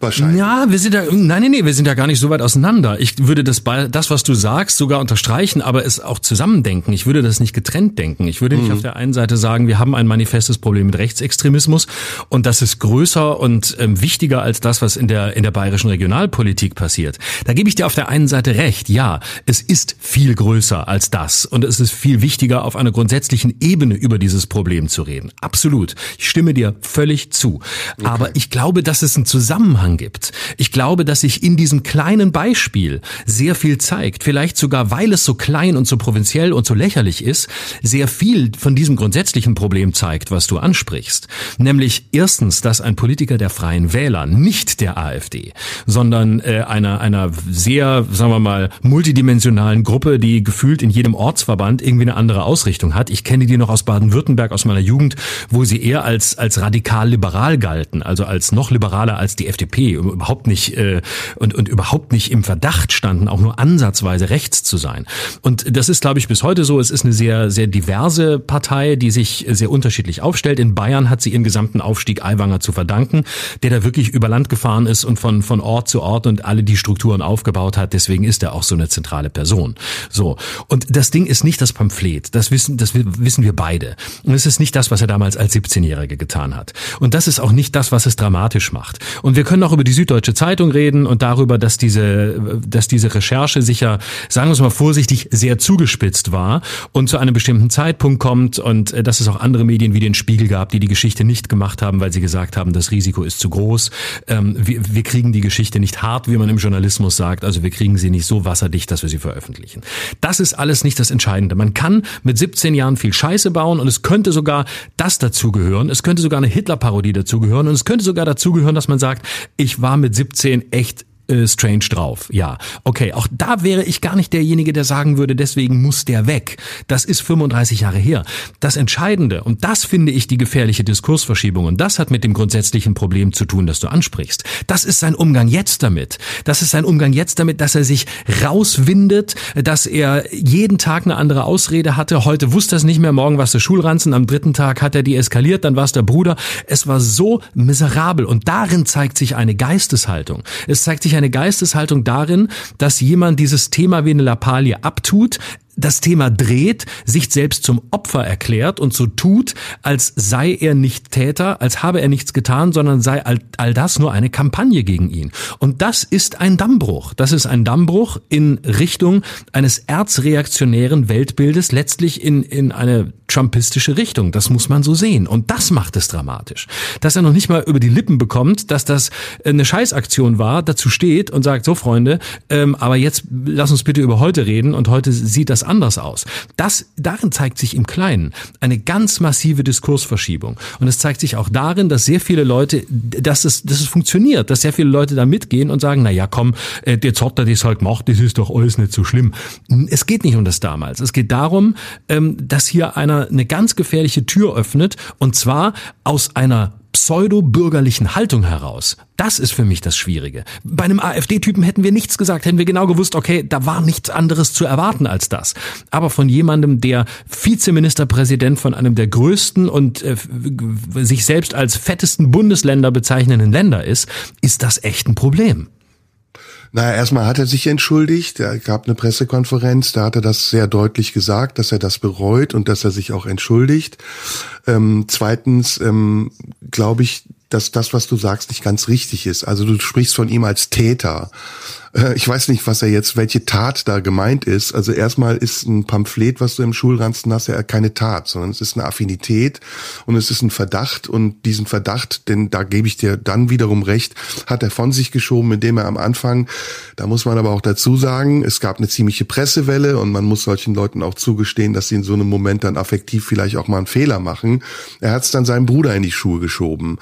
Wahrscheinlich. Ja, wir sind da, nein, nein, nein, wir sind ja gar nicht so weit auseinander. Ich würde das, das, was du sagst, sogar unterstreichen, aber es auch zusammendenken. Ich würde das nicht getrennt denken. Ich würde nicht mhm. auf der einen Seite sagen, wir haben ein manifestes Problem mit Rechtsextremismus und das ist größer und ähm, wichtiger als das, was in der, in der bayerischen Regionalpolitik passiert. Da gebe ich dir auf der einen Seite recht. Ja, es ist viel größer als das und es ist viel wichtiger, auf einer grundsätzlichen Ebene über dieses Problem zu reden. Absolut. Ich stimme dir völlig zu. Okay. Aber ich glaube, dass es ein Zusammenhang Zusammenhang gibt. Ich glaube, dass sich in diesem kleinen Beispiel sehr viel zeigt. Vielleicht sogar, weil es so klein und so provinziell und so lächerlich ist, sehr viel von diesem grundsätzlichen Problem zeigt, was du ansprichst. Nämlich erstens, dass ein Politiker der Freien Wähler, nicht der AfD, sondern äh, einer, einer sehr, sagen wir mal, multidimensionalen Gruppe, die gefühlt in jedem Ortsverband irgendwie eine andere Ausrichtung hat. Ich kenne die noch aus Baden-Württemberg, aus meiner Jugend, wo sie eher als, als radikal-liberal galten, also als noch liberaler als die FDP, überhaupt nicht äh, und, und überhaupt nicht im Verdacht standen, auch nur ansatzweise rechts zu sein. Und das ist, glaube ich, bis heute so. Es ist eine sehr, sehr diverse Partei, die sich sehr unterschiedlich aufstellt. In Bayern hat sie ihren gesamten Aufstieg Aiwanger zu verdanken, der da wirklich über Land gefahren ist und von, von Ort zu Ort und alle die Strukturen aufgebaut hat. Deswegen ist er auch so eine zentrale Person. So. Und das Ding ist nicht das Pamphlet. Das wissen, das wissen wir beide. Und es ist nicht das, was er damals als 17-Jährige getan hat. Und das ist auch nicht das, was es dramatisch macht. Und wir können auch über die Süddeutsche Zeitung reden und darüber, dass diese, dass diese Recherche sicher, sagen wir es mal vorsichtig, sehr zugespitzt war und zu einem bestimmten Zeitpunkt kommt und äh, dass es auch andere Medien wie den Spiegel gab, die die Geschichte nicht gemacht haben, weil sie gesagt haben, das Risiko ist zu groß. Ähm, wir, wir kriegen die Geschichte nicht hart, wie man im Journalismus sagt, also wir kriegen sie nicht so wasserdicht, dass wir sie veröffentlichen. Das ist alles nicht das Entscheidende. Man kann mit 17 Jahren viel Scheiße bauen und es könnte sogar das dazugehören. Es könnte sogar eine Hitler-Parodie dazugehören und es könnte sogar dazugehören, dass man sagt, ich war mit 17 echt äh, strange drauf. Ja, okay, auch da wäre ich gar nicht derjenige, der sagen würde, deswegen muss der weg. Das ist 35 Jahre her. Das Entscheidende, und das finde ich die gefährliche Diskursverschiebung, und das hat mit dem grundsätzlichen Problem zu tun, das du ansprichst. Das ist sein Umgang jetzt damit. Das ist sein Umgang jetzt damit, dass er sich rauswindet, dass er jeden Tag eine andere Ausrede hatte. Heute wusste er es nicht mehr, morgen war es der Schulranzen, am dritten Tag hat er die eskaliert, dann war es der Bruder. Es war so miserabel und darin zeigt sich eine Geisteshaltung. Es zeigt sich eine Geisteshaltung darin, dass jemand dieses Thema wie eine Lappalie abtut, das Thema dreht, sich selbst zum Opfer erklärt und so tut, als sei er nicht Täter, als habe er nichts getan, sondern sei all, all das nur eine Kampagne gegen ihn. Und das ist ein Dammbruch. Das ist ein Dammbruch in Richtung eines erzreaktionären Weltbildes, letztlich in, in eine trumpistische Richtung. Das muss man so sehen. Und das macht es dramatisch. Dass er noch nicht mal über die Lippen bekommt, dass das eine Scheißaktion war, dazu steht und sagt, so Freunde, ähm, aber jetzt lass uns bitte über heute reden und heute sieht das anders aus. Das, darin zeigt sich im Kleinen eine ganz massive Diskursverschiebung. Und es zeigt sich auch darin, dass sehr viele Leute, dass es, dass es funktioniert, dass sehr viele Leute da mitgehen und sagen, na ja, komm, äh, jetzt hat er das halt gemacht, das ist doch alles nicht so schlimm. Es geht nicht um das damals. Es geht darum, ähm, dass hier einer eine ganz gefährliche Tür öffnet und zwar aus einer pseudo-bürgerlichen Haltung heraus. Das ist für mich das Schwierige. Bei einem AfD-Typen hätten wir nichts gesagt, hätten wir genau gewusst, okay, da war nichts anderes zu erwarten als das. Aber von jemandem, der Vizeministerpräsident von einem der größten und äh, sich selbst als fettesten Bundesländer bezeichnenden Länder ist, ist das echt ein Problem.
Naja, erstmal hat er sich entschuldigt. Er gab eine Pressekonferenz, da hat er das sehr deutlich gesagt, dass er das bereut und dass er sich auch entschuldigt. Ähm, zweitens ähm, glaube ich, dass das, was du sagst, nicht ganz richtig ist. Also du sprichst von ihm als Täter. Äh, ich weiß nicht, was er jetzt, welche Tat da gemeint ist. Also erstmal ist ein Pamphlet, was du im Schulranzen hast, ja keine Tat, sondern es ist eine Affinität und es ist ein Verdacht und diesen Verdacht, denn da gebe ich dir dann wiederum recht, hat er von sich geschoben, indem er am Anfang, da muss man aber auch dazu sagen, es gab eine ziemliche Pressewelle und man muss solchen Leuten auch zugestehen, dass sie in so einem Moment dann affektiv vielleicht auch mal einen Fehler machen. Er hat es dann seinem Bruder in die Schuhe geschoben.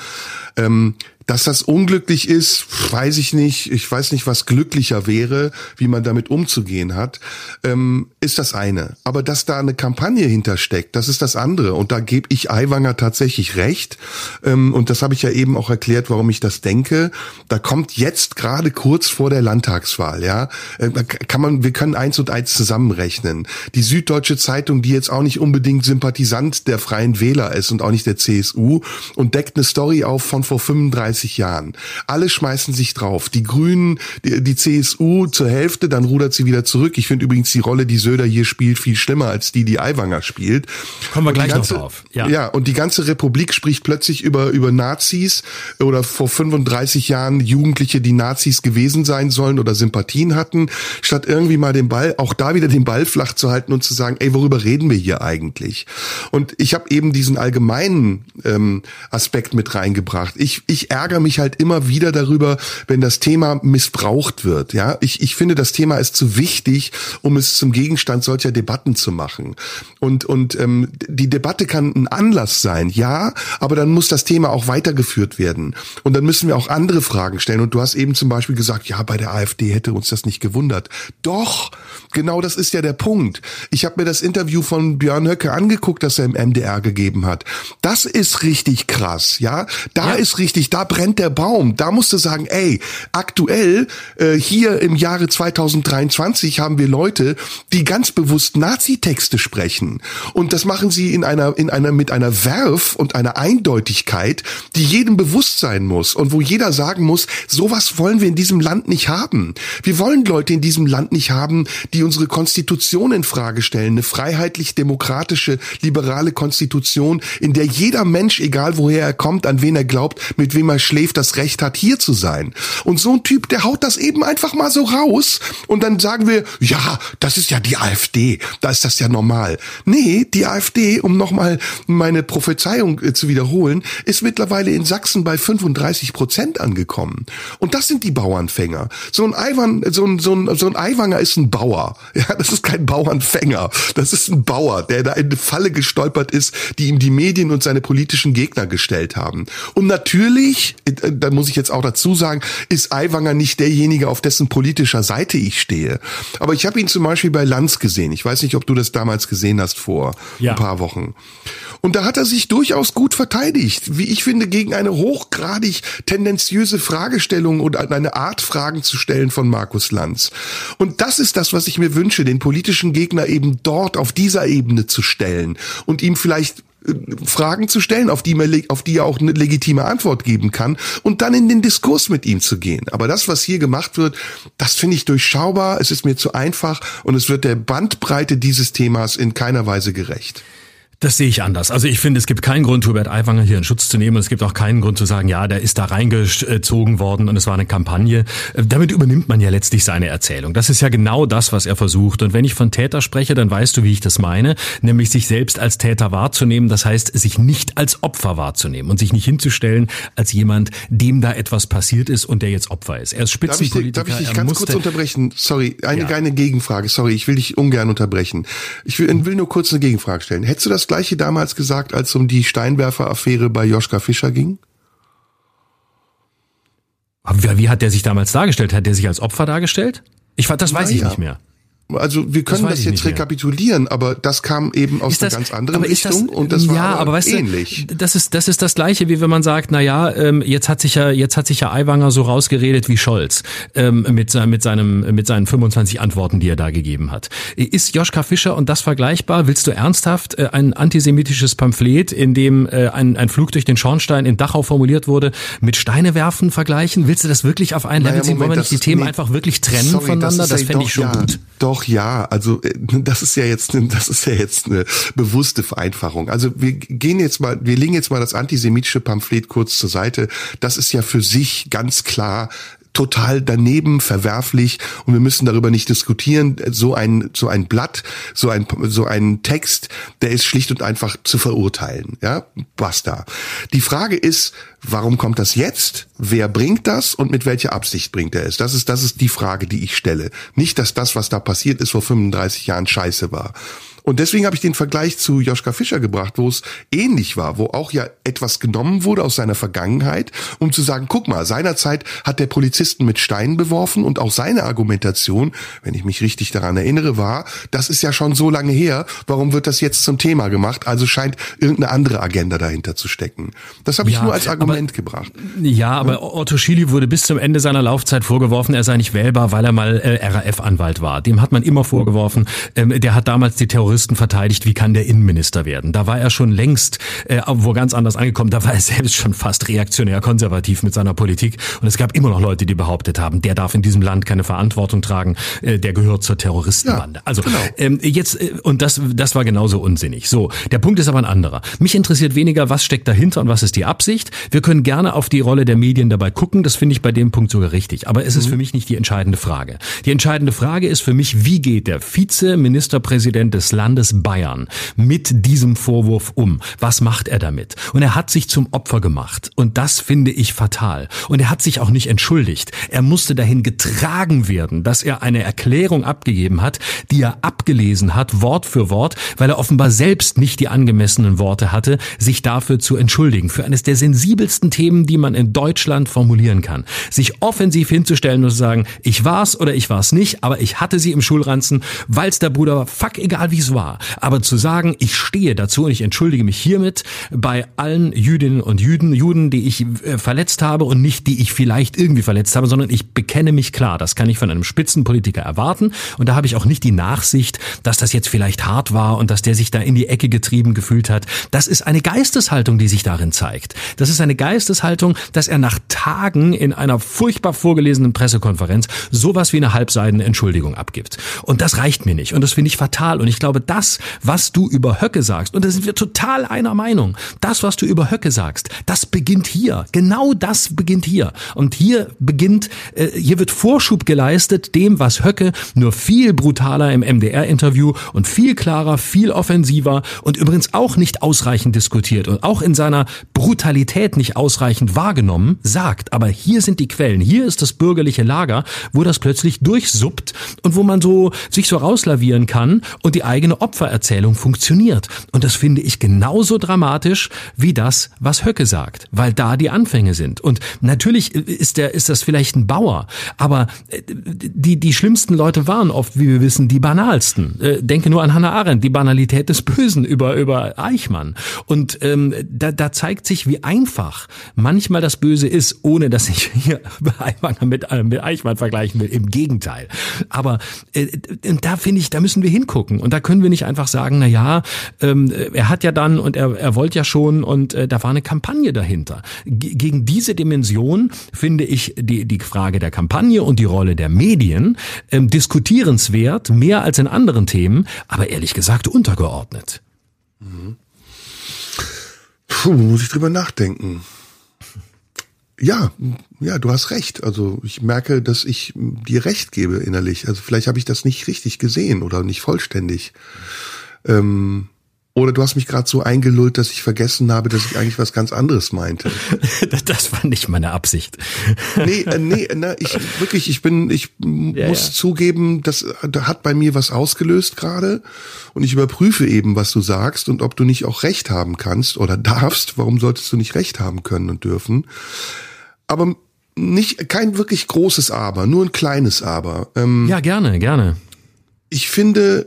Ähm, dass das unglücklich ist, weiß ich nicht. Ich weiß nicht, was glücklicher wäre, wie man damit umzugehen hat, ähm, ist das eine. Aber dass da eine Kampagne hintersteckt, das ist das andere. Und da gebe ich Aiwanger tatsächlich recht. Ähm, und das habe ich ja eben auch erklärt, warum ich das denke. Da kommt jetzt gerade kurz vor der Landtagswahl, ja, äh, kann man, wir können eins und eins zusammenrechnen. Die Süddeutsche Zeitung, die jetzt auch nicht unbedingt Sympathisant der Freien Wähler ist und auch nicht der CSU und deckt eine Story auf von vor 35 30 Jahren. Alle schmeißen sich drauf. Die Grünen, die, die CSU zur Hälfte, dann rudert sie wieder zurück. Ich finde übrigens die Rolle, die Söder hier spielt, viel schlimmer als die, die Aiwanger spielt.
Kommen wir gleich
ganze,
noch drauf.
Ja. ja, und die ganze Republik spricht plötzlich über, über Nazis oder vor 35 Jahren Jugendliche, die Nazis gewesen sein sollen oder Sympathien hatten, statt irgendwie mal den Ball, auch da wieder den Ball flach zu halten und zu sagen, ey, worüber reden wir hier eigentlich? Und ich habe eben diesen allgemeinen ähm, Aspekt mit reingebracht. Ich, ich ärgere mich halt immer wieder darüber, wenn das Thema missbraucht wird. Ja, ich, ich finde, das Thema ist zu wichtig, um es zum Gegenstand solcher Debatten zu machen. Und, und ähm, die Debatte kann ein Anlass sein, ja, aber dann muss das Thema auch weitergeführt werden. Und dann müssen wir auch andere Fragen stellen. Und du hast eben zum Beispiel gesagt, ja, bei der AfD hätte uns das nicht gewundert. Doch, genau das ist ja der Punkt. Ich habe mir das Interview von Björn Höcke angeguckt, das er im MDR gegeben hat. Das ist richtig krass, ja. Da ja. ist richtig, da brennt der Baum. Da musst du sagen, ey, aktuell äh, hier im Jahre 2023 haben wir Leute, die ganz bewusst Nazi-Texte sprechen. Und das machen sie in einer, in einer, mit einer Werf und einer Eindeutigkeit, die jedem bewusst sein muss und wo jeder sagen muss, sowas wollen wir in diesem Land nicht haben. Wir wollen Leute in diesem Land nicht haben, die unsere Konstitution in Frage stellen, eine freiheitlich-demokratische, liberale Konstitution, in der jeder Mensch, egal woher er kommt, an wen er glaubt, mit wem er schläft, das Recht hat, hier zu sein. Und so ein Typ, der haut das eben einfach mal so raus und dann sagen wir, ja, das ist ja die AfD, da ist das ja normal. Nee, die AfD, um nochmal meine Prophezeiung äh, zu wiederholen, ist mittlerweile in Sachsen bei 35 Prozent angekommen. Und das sind die Bauernfänger. So ein Eiwan, so ein, so ein, so ein Eiwanger ist ein Bauer. [LAUGHS] Ja, das ist kein Bauernfänger. Das ist ein Bauer, der da in eine Falle gestolpert ist, die ihm die Medien und seine politischen Gegner gestellt haben. Und natürlich, äh, da muss ich jetzt auch dazu sagen, ist Aiwanger nicht derjenige, auf dessen politischer Seite ich stehe. Aber ich habe ihn zum Beispiel bei Lanz gesehen. Ich weiß nicht, ob du das damals gesehen hast vor ja. ein paar Wochen. Und da hat er sich durchaus gut verteidigt, wie ich finde, gegen eine hochgradig tendenziöse Fragestellung und eine Art Fragen zu stellen von Markus Lanz. Und das ist das, was ich mir wünsche, den politischen Gegner eben dort auf dieser Ebene zu stellen und ihm vielleicht Fragen zu stellen, auf die, man, auf die er auch eine legitime Antwort geben kann und dann in den Diskurs mit ihm zu gehen. Aber das, was hier gemacht wird, das finde ich durchschaubar, es ist mir zu einfach und es wird der Bandbreite dieses Themas in keiner Weise gerecht.
Das sehe ich anders. Also ich finde, es gibt keinen Grund, Hubert Aiwanger hier in Schutz zu nehmen. Und es gibt auch keinen Grund zu sagen, ja, der ist da reingezogen worden und es war eine Kampagne. Äh, damit übernimmt man ja letztlich seine Erzählung. Das ist ja genau das, was er versucht. Und wenn ich von Täter spreche, dann weißt du, wie ich das meine. Nämlich sich selbst als Täter wahrzunehmen. Das heißt, sich nicht als Opfer wahrzunehmen und sich nicht hinzustellen als jemand, dem da etwas passiert ist und der jetzt Opfer ist. Er ist Spitzenpolitiker.
Darf ich, darf ich dich ganz kurz unterbrechen? Sorry, eine, ja. eine Gegenfrage. Sorry, ich will dich ungern unterbrechen. Ich will, will nur kurz eine Gegenfrage stellen. Hättest du das Gleiche damals gesagt, als um die Steinwerfer-Affäre bei Joschka Fischer ging?
Aber wie hat der sich damals dargestellt? Hat der sich als Opfer dargestellt? Ich das weiß Na, ich ja. nicht mehr.
Also wir können das, das jetzt rekapitulieren, aber das kam eben aus das, einer ganz anderen Richtung das, und das war ja, aber weißt ähnlich.
Du, das ist das ist das gleiche, wie wenn man sagt, na ja, ähm, jetzt hat sich ja jetzt hat sich ja Aiwanger so rausgeredet wie Scholz ähm, mit mit seinem mit seinen 25 Antworten, die er da gegeben hat. Ist Joschka Fischer und das vergleichbar? Willst du ernsthaft äh, ein antisemitisches Pamphlet, in dem äh, ein, ein Flug durch den Schornstein in Dachau formuliert wurde, mit Steine werfen vergleichen? Willst du das wirklich auf einen naja, Level ziehen? Wollen wir nicht die Themen nee, einfach wirklich trennen sorry, voneinander? Das, das fände ich schon ja, gut.
Doch doch, ja. Also äh, das ist ja jetzt, das ist ja jetzt eine bewusste Vereinfachung. Also wir gehen jetzt mal, wir legen jetzt mal das antisemitische Pamphlet kurz zur Seite. Das ist ja für sich ganz klar total daneben, verwerflich und wir müssen darüber nicht diskutieren. So ein, so ein Blatt, so ein, so ein Text, der ist schlicht und einfach zu verurteilen. Ja, basta. Die Frage ist, warum kommt das jetzt? Wer bringt das und mit welcher Absicht bringt er es? Das ist, das ist die Frage, die ich stelle. Nicht, dass das, was da passiert ist, vor 35 Jahren scheiße war. Und deswegen habe ich den Vergleich zu Joschka Fischer gebracht, wo es ähnlich war, wo auch ja etwas genommen wurde aus seiner Vergangenheit, um zu sagen, guck mal, seinerzeit hat der Polizisten mit Steinen beworfen und auch seine Argumentation, wenn ich mich richtig daran erinnere, war, das ist ja schon so lange her, warum wird das jetzt zum Thema gemacht? Also scheint irgendeine andere Agenda dahinter zu stecken. Das habe ich ja, nur als Argument
aber,
gebracht.
Ja, aber ja? Otto Schily wurde bis zum Ende seiner Laufzeit vorgeworfen, er sei nicht wählbar, weil er mal äh, RAF-Anwalt war. Dem hat man immer vorgeworfen, ähm, der hat damals die Terroristen Terroristen verteidigt, wie kann der Innenminister werden? Da war er schon längst äh, wo ganz anders angekommen. Da war er selbst schon fast reaktionär konservativ mit seiner Politik. Und es gab immer noch Leute, die behauptet haben, der darf in diesem Land keine Verantwortung tragen, äh, der gehört zur Terroristenbande. Ja, also genau. ähm, jetzt, äh, und das, das war genauso unsinnig. So, der Punkt ist aber ein anderer. Mich interessiert weniger, was steckt dahinter und was ist die Absicht. Wir können gerne auf die Rolle der Medien dabei gucken. Das finde ich bei dem Punkt sogar richtig. Aber es ist mhm. für mich nicht die entscheidende Frage. Die entscheidende Frage ist für mich, wie geht der Vizeministerpräsident des Landes Bayern mit diesem Vorwurf um? Was macht er damit? Und er hat sich zum Opfer gemacht. Und das finde ich fatal. Und er hat sich auch nicht entschuldigt. Er musste dahin getragen werden, dass er eine Erklärung abgegeben hat, die er abgelesen hat, Wort für Wort, weil er offenbar selbst nicht die angemessenen Worte hatte, sich dafür zu entschuldigen. Für eines der sensibelsten Themen, die man in Deutschland formulieren kann. Sich offensiv hinzustellen und zu sagen, ich war's oder ich war's nicht, aber ich hatte sie im Schulranzen, weil's der Bruder war, fuck egal wie es war. Aber zu sagen, ich stehe dazu und ich entschuldige mich hiermit bei allen Jüdinnen und Juden, Juden, die ich äh, verletzt habe und nicht die ich vielleicht irgendwie verletzt habe, sondern ich bekenne mich klar. Das kann ich von einem Spitzenpolitiker erwarten und da habe ich auch nicht die Nachsicht, dass das jetzt vielleicht hart war und dass der sich da in die Ecke getrieben gefühlt hat. Das ist eine Geisteshaltung, die sich darin zeigt. Das ist eine Geisteshaltung, dass er nach Tagen in einer furchtbar vorgelesenen Pressekonferenz sowas wie eine halbseidene Entschuldigung abgibt. Und das reicht mir nicht. Und das finde ich fatal. Und ich glaube, das, was du über Höcke sagst, und da sind wir total einer Meinung, das, was du über Höcke sagst, das beginnt hier. Genau das beginnt hier. Und hier beginnt, äh, hier wird Vorschub geleistet dem, was Höcke nur viel brutaler im MDR-Interview und viel klarer, viel offensiver und übrigens auch nicht ausreichend diskutiert und auch in seiner Brutalität nicht ausreichend wahrgenommen sagt. Aber hier sind die Quellen. Hier ist das bürgerliche Lager, wo das plötzlich durchsuppt und wo man so sich so rauslavieren kann und die eigene Opfererzählung funktioniert. Und das finde ich genauso dramatisch wie das, was Höcke sagt, weil da die Anfänge sind. Und natürlich ist der, ist das vielleicht ein Bauer, aber äh, die, die schlimmsten Leute waren oft, wie wir wissen, die banalsten. Äh, denke nur an Hannah Arendt, die Banalität des Bösen über, über Eichmann. Und ähm, da, da zeigt sich, wie einfach manchmal das Böse ist, ohne dass ich [LAUGHS] hier Eichmann mit, äh, mit Eichmann vergleichen will. Im Gegenteil. Aber äh, da finde ich, da müssen wir hingucken. Und da können wir nicht einfach sagen, na ja, ähm, er hat ja dann und er, er wollte ja schon und äh, da war eine Kampagne dahinter. G gegen diese Dimension finde ich die, die Frage der Kampagne und die Rolle der Medien ähm, diskutierenswert, mehr als in anderen Themen, aber ehrlich gesagt untergeordnet.
Mhm. Puh, muss ich drüber nachdenken. Ja, ja, du hast recht. Also ich merke, dass ich dir recht gebe innerlich. Also vielleicht habe ich das nicht richtig gesehen oder nicht vollständig. Ähm, oder du hast mich gerade so eingelullt, dass ich vergessen habe, dass ich eigentlich was ganz anderes meinte. [LAUGHS]
Das war nicht meine Absicht.
Nee, äh, nee, na, ich wirklich, ich bin, ich ja, muss ja. zugeben, das da hat bei mir was ausgelöst gerade und ich überprüfe eben, was du sagst und ob du nicht auch recht haben kannst oder darfst. Warum solltest du nicht recht haben können und dürfen? Aber nicht kein wirklich großes Aber, nur ein kleines Aber.
Ähm, ja, gerne, gerne.
Ich finde,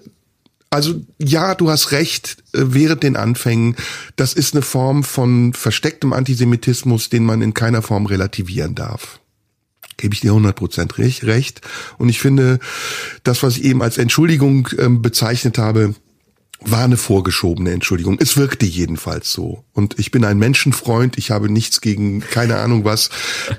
also ja, du hast recht, äh, während den Anfängen, das ist eine Form von verstecktem Antisemitismus, den man in keiner Form relativieren darf. Gebe ich dir 100% recht. Und ich finde, das, was ich eben als Entschuldigung ähm, bezeichnet habe, war eine vorgeschobene Entschuldigung. Es wirkte jedenfalls so. Und ich bin ein Menschenfreund. Ich habe nichts gegen keine Ahnung was.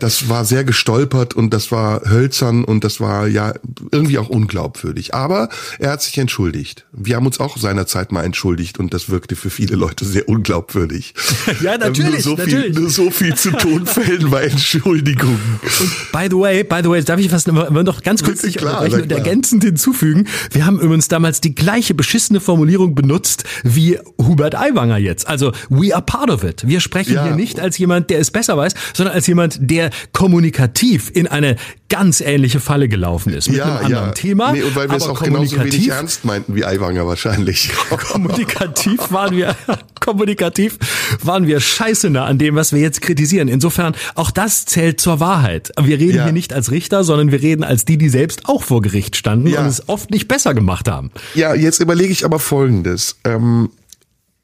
Das war sehr gestolpert und das war hölzern und das war ja irgendwie auch unglaubwürdig. Aber er hat sich entschuldigt. Wir haben uns auch seinerzeit mal entschuldigt und das wirkte für viele Leute sehr unglaubwürdig. [LAUGHS]
Ja, natürlich.
Nur so
natürlich.
viel, nur so viel zu Tonfällen bei Entschuldigungen.
Und by the way, by the way, darf ich was noch ganz kurz dich und ergänzend hinzufügen? Wir haben übrigens damals die gleiche beschissene Formulierung benutzt wie Hubert Aiwanger jetzt. Also we are part of it. Wir sprechen ja. hier nicht als jemand, der es besser weiß, sondern als jemand, der kommunikativ in eine ganz ähnliche Falle gelaufen ist. Mit ja, einem anderen ja. Thema.
Nee, und weil wir es auch genauso wenig ernst meinten wie Aiwanger wahrscheinlich. [LAUGHS]
kommunikativ waren wir, [LAUGHS] kommunikativ waren wir scheiße nah an dem, was wir jetzt kritisieren. Insofern, auch das zählt zur Wahrheit. Wir reden ja. hier nicht als Richter, sondern wir reden als die, die selbst auch vor Gericht standen und es oft nicht besser gemacht haben.
Ja, jetzt überlege ich aber Folgendes. Ähm,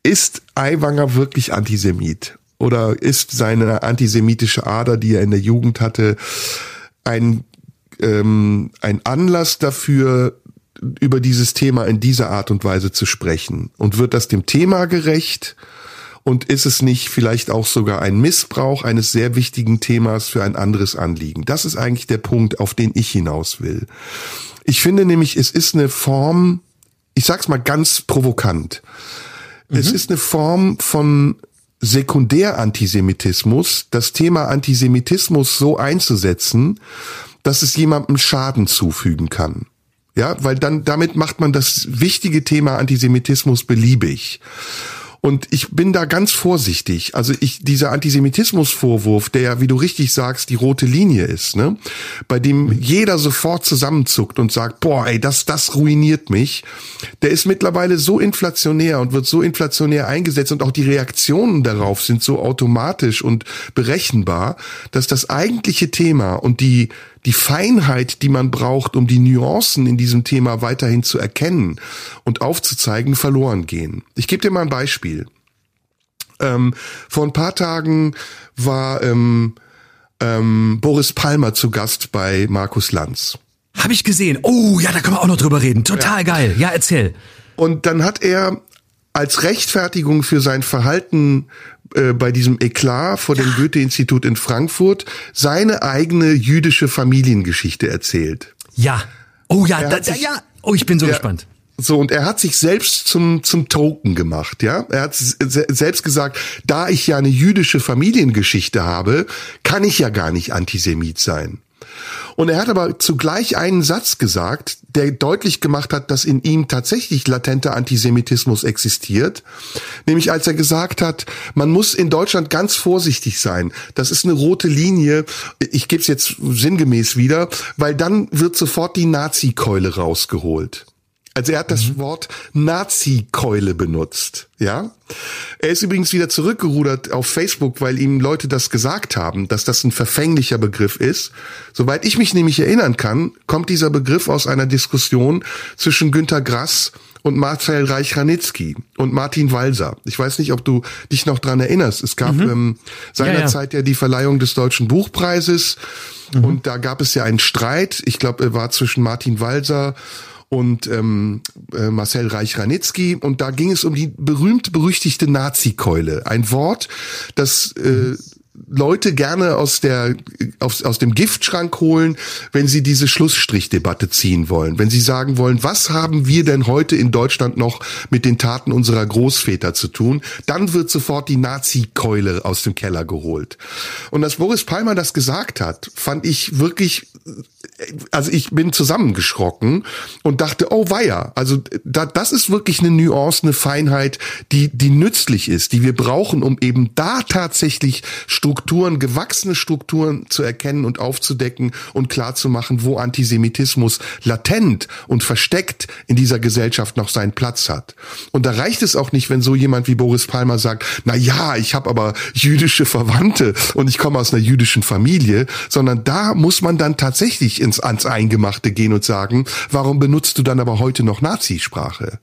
ist Aiwanger wirklich Antisemit? Oder ist seine antisemitische Ader, die er in der Jugend hatte, ein, ähm, ein Anlass dafür, über dieses Thema in dieser Art und Weise zu sprechen? Und wird das dem Thema gerecht? Und ist es nicht vielleicht auch sogar ein Missbrauch eines sehr wichtigen Themas für ein anderes Anliegen? Das ist eigentlich der Punkt, auf den ich hinaus will. Ich finde nämlich, es ist eine Form, ich sag's mal ganz provokant. Mhm. Es ist eine Form von Sekundärantisemitismus, das Thema Antisemitismus so einzusetzen, dass es jemandem Schaden zufügen kann. Ja, weil dann damit macht man das wichtige Thema Antisemitismus beliebig. Und ich bin da ganz vorsichtig. Also ich, dieser Antisemitismusvorwurf, der ja, wie du richtig sagst, die rote Linie ist, ne? Bei dem jeder sofort zusammenzuckt und sagt, boah, ey, das, das ruiniert mich. Der ist mittlerweile so inflationär und wird so inflationär eingesetzt und auch die Reaktionen darauf sind so automatisch und berechenbar, dass das eigentliche Thema und die, die Feinheit, die man braucht, um die Nuancen in diesem Thema weiterhin zu erkennen und aufzuzeigen, verloren gehen. Ich gebe dir mal ein Beispiel. Ähm, vor ein paar Tagen war ähm, ähm, Boris Palmer zu Gast bei Markus Lanz.
Habe ich gesehen. Oh, ja, da können wir auch noch drüber reden. Total ja. geil. Ja, erzähl.
Und dann hat er als Rechtfertigung für sein Verhalten äh, bei diesem Eklat vor dem Goethe-Institut in Frankfurt seine eigene jüdische Familiengeschichte erzählt.
Ja. Oh ja, da, sich, ja. Oh, ich bin so er, gespannt.
So, und er hat sich selbst zum, zum Token gemacht, ja. Er hat selbst gesagt, da ich ja eine jüdische Familiengeschichte habe, kann ich ja gar nicht Antisemit sein. Und er hat aber zugleich einen Satz gesagt, der deutlich gemacht hat, dass in ihm tatsächlich latenter Antisemitismus existiert. Nämlich als er gesagt hat, man muss in Deutschland ganz vorsichtig sein. Das ist eine rote Linie. Ich gebe es jetzt sinngemäß wieder, weil dann wird sofort die Nazi-Keule rausgeholt. Also er hat das mhm. Wort Nazi-Keule benutzt, ja. Er ist übrigens wieder zurückgerudert auf Facebook, weil ihm Leute das gesagt haben, dass das ein verfänglicher Begriff ist. Soweit ich mich nämlich erinnern kann, kommt dieser Begriff aus einer Diskussion zwischen Günter Grass und Marcel Reich-Ranitzky und Martin Walser. Ich weiß nicht, ob du dich noch dran erinnerst. Es gab mhm. ähm, seinerzeit ja, ja. ja die Verleihung des Deutschen Buchpreises mhm. und da gab es ja einen Streit. Ich glaube, er war zwischen Martin Walser und ähm, äh, Marcel Reich-Ranitzky. Und da ging es um die berühmt-berüchtigte Nazi-Keule. Ein Wort, das äh, Leute gerne aus der aus, aus dem Giftschrank holen, wenn sie diese Schlussstrichdebatte ziehen wollen, wenn sie sagen wollen, was haben wir denn heute in Deutschland noch mit den Taten unserer Großväter zu tun, dann wird sofort die Nazi-Keule aus dem Keller geholt. Und dass Boris Palmer das gesagt hat, fand ich wirklich also ich bin zusammengeschrocken und dachte, oh weia, also da, das ist wirklich eine Nuance, eine Feinheit, die, die nützlich ist, die wir brauchen, um eben da tatsächlich Strukturen, gewachsene Strukturen zu erkennen und aufzudecken und klarzumachen, wo Antisemitismus latent und versteckt in dieser Gesellschaft noch seinen Platz hat. Und da reicht es auch nicht, wenn so jemand wie Boris Palmer sagt, na ja, ich habe aber jüdische Verwandte und ich komme aus einer jüdischen Familie, sondern da muss man dann tatsächlich ins, ans Eingemachte gehen und sagen, warum benutzt du dann aber heute noch Nazisprache?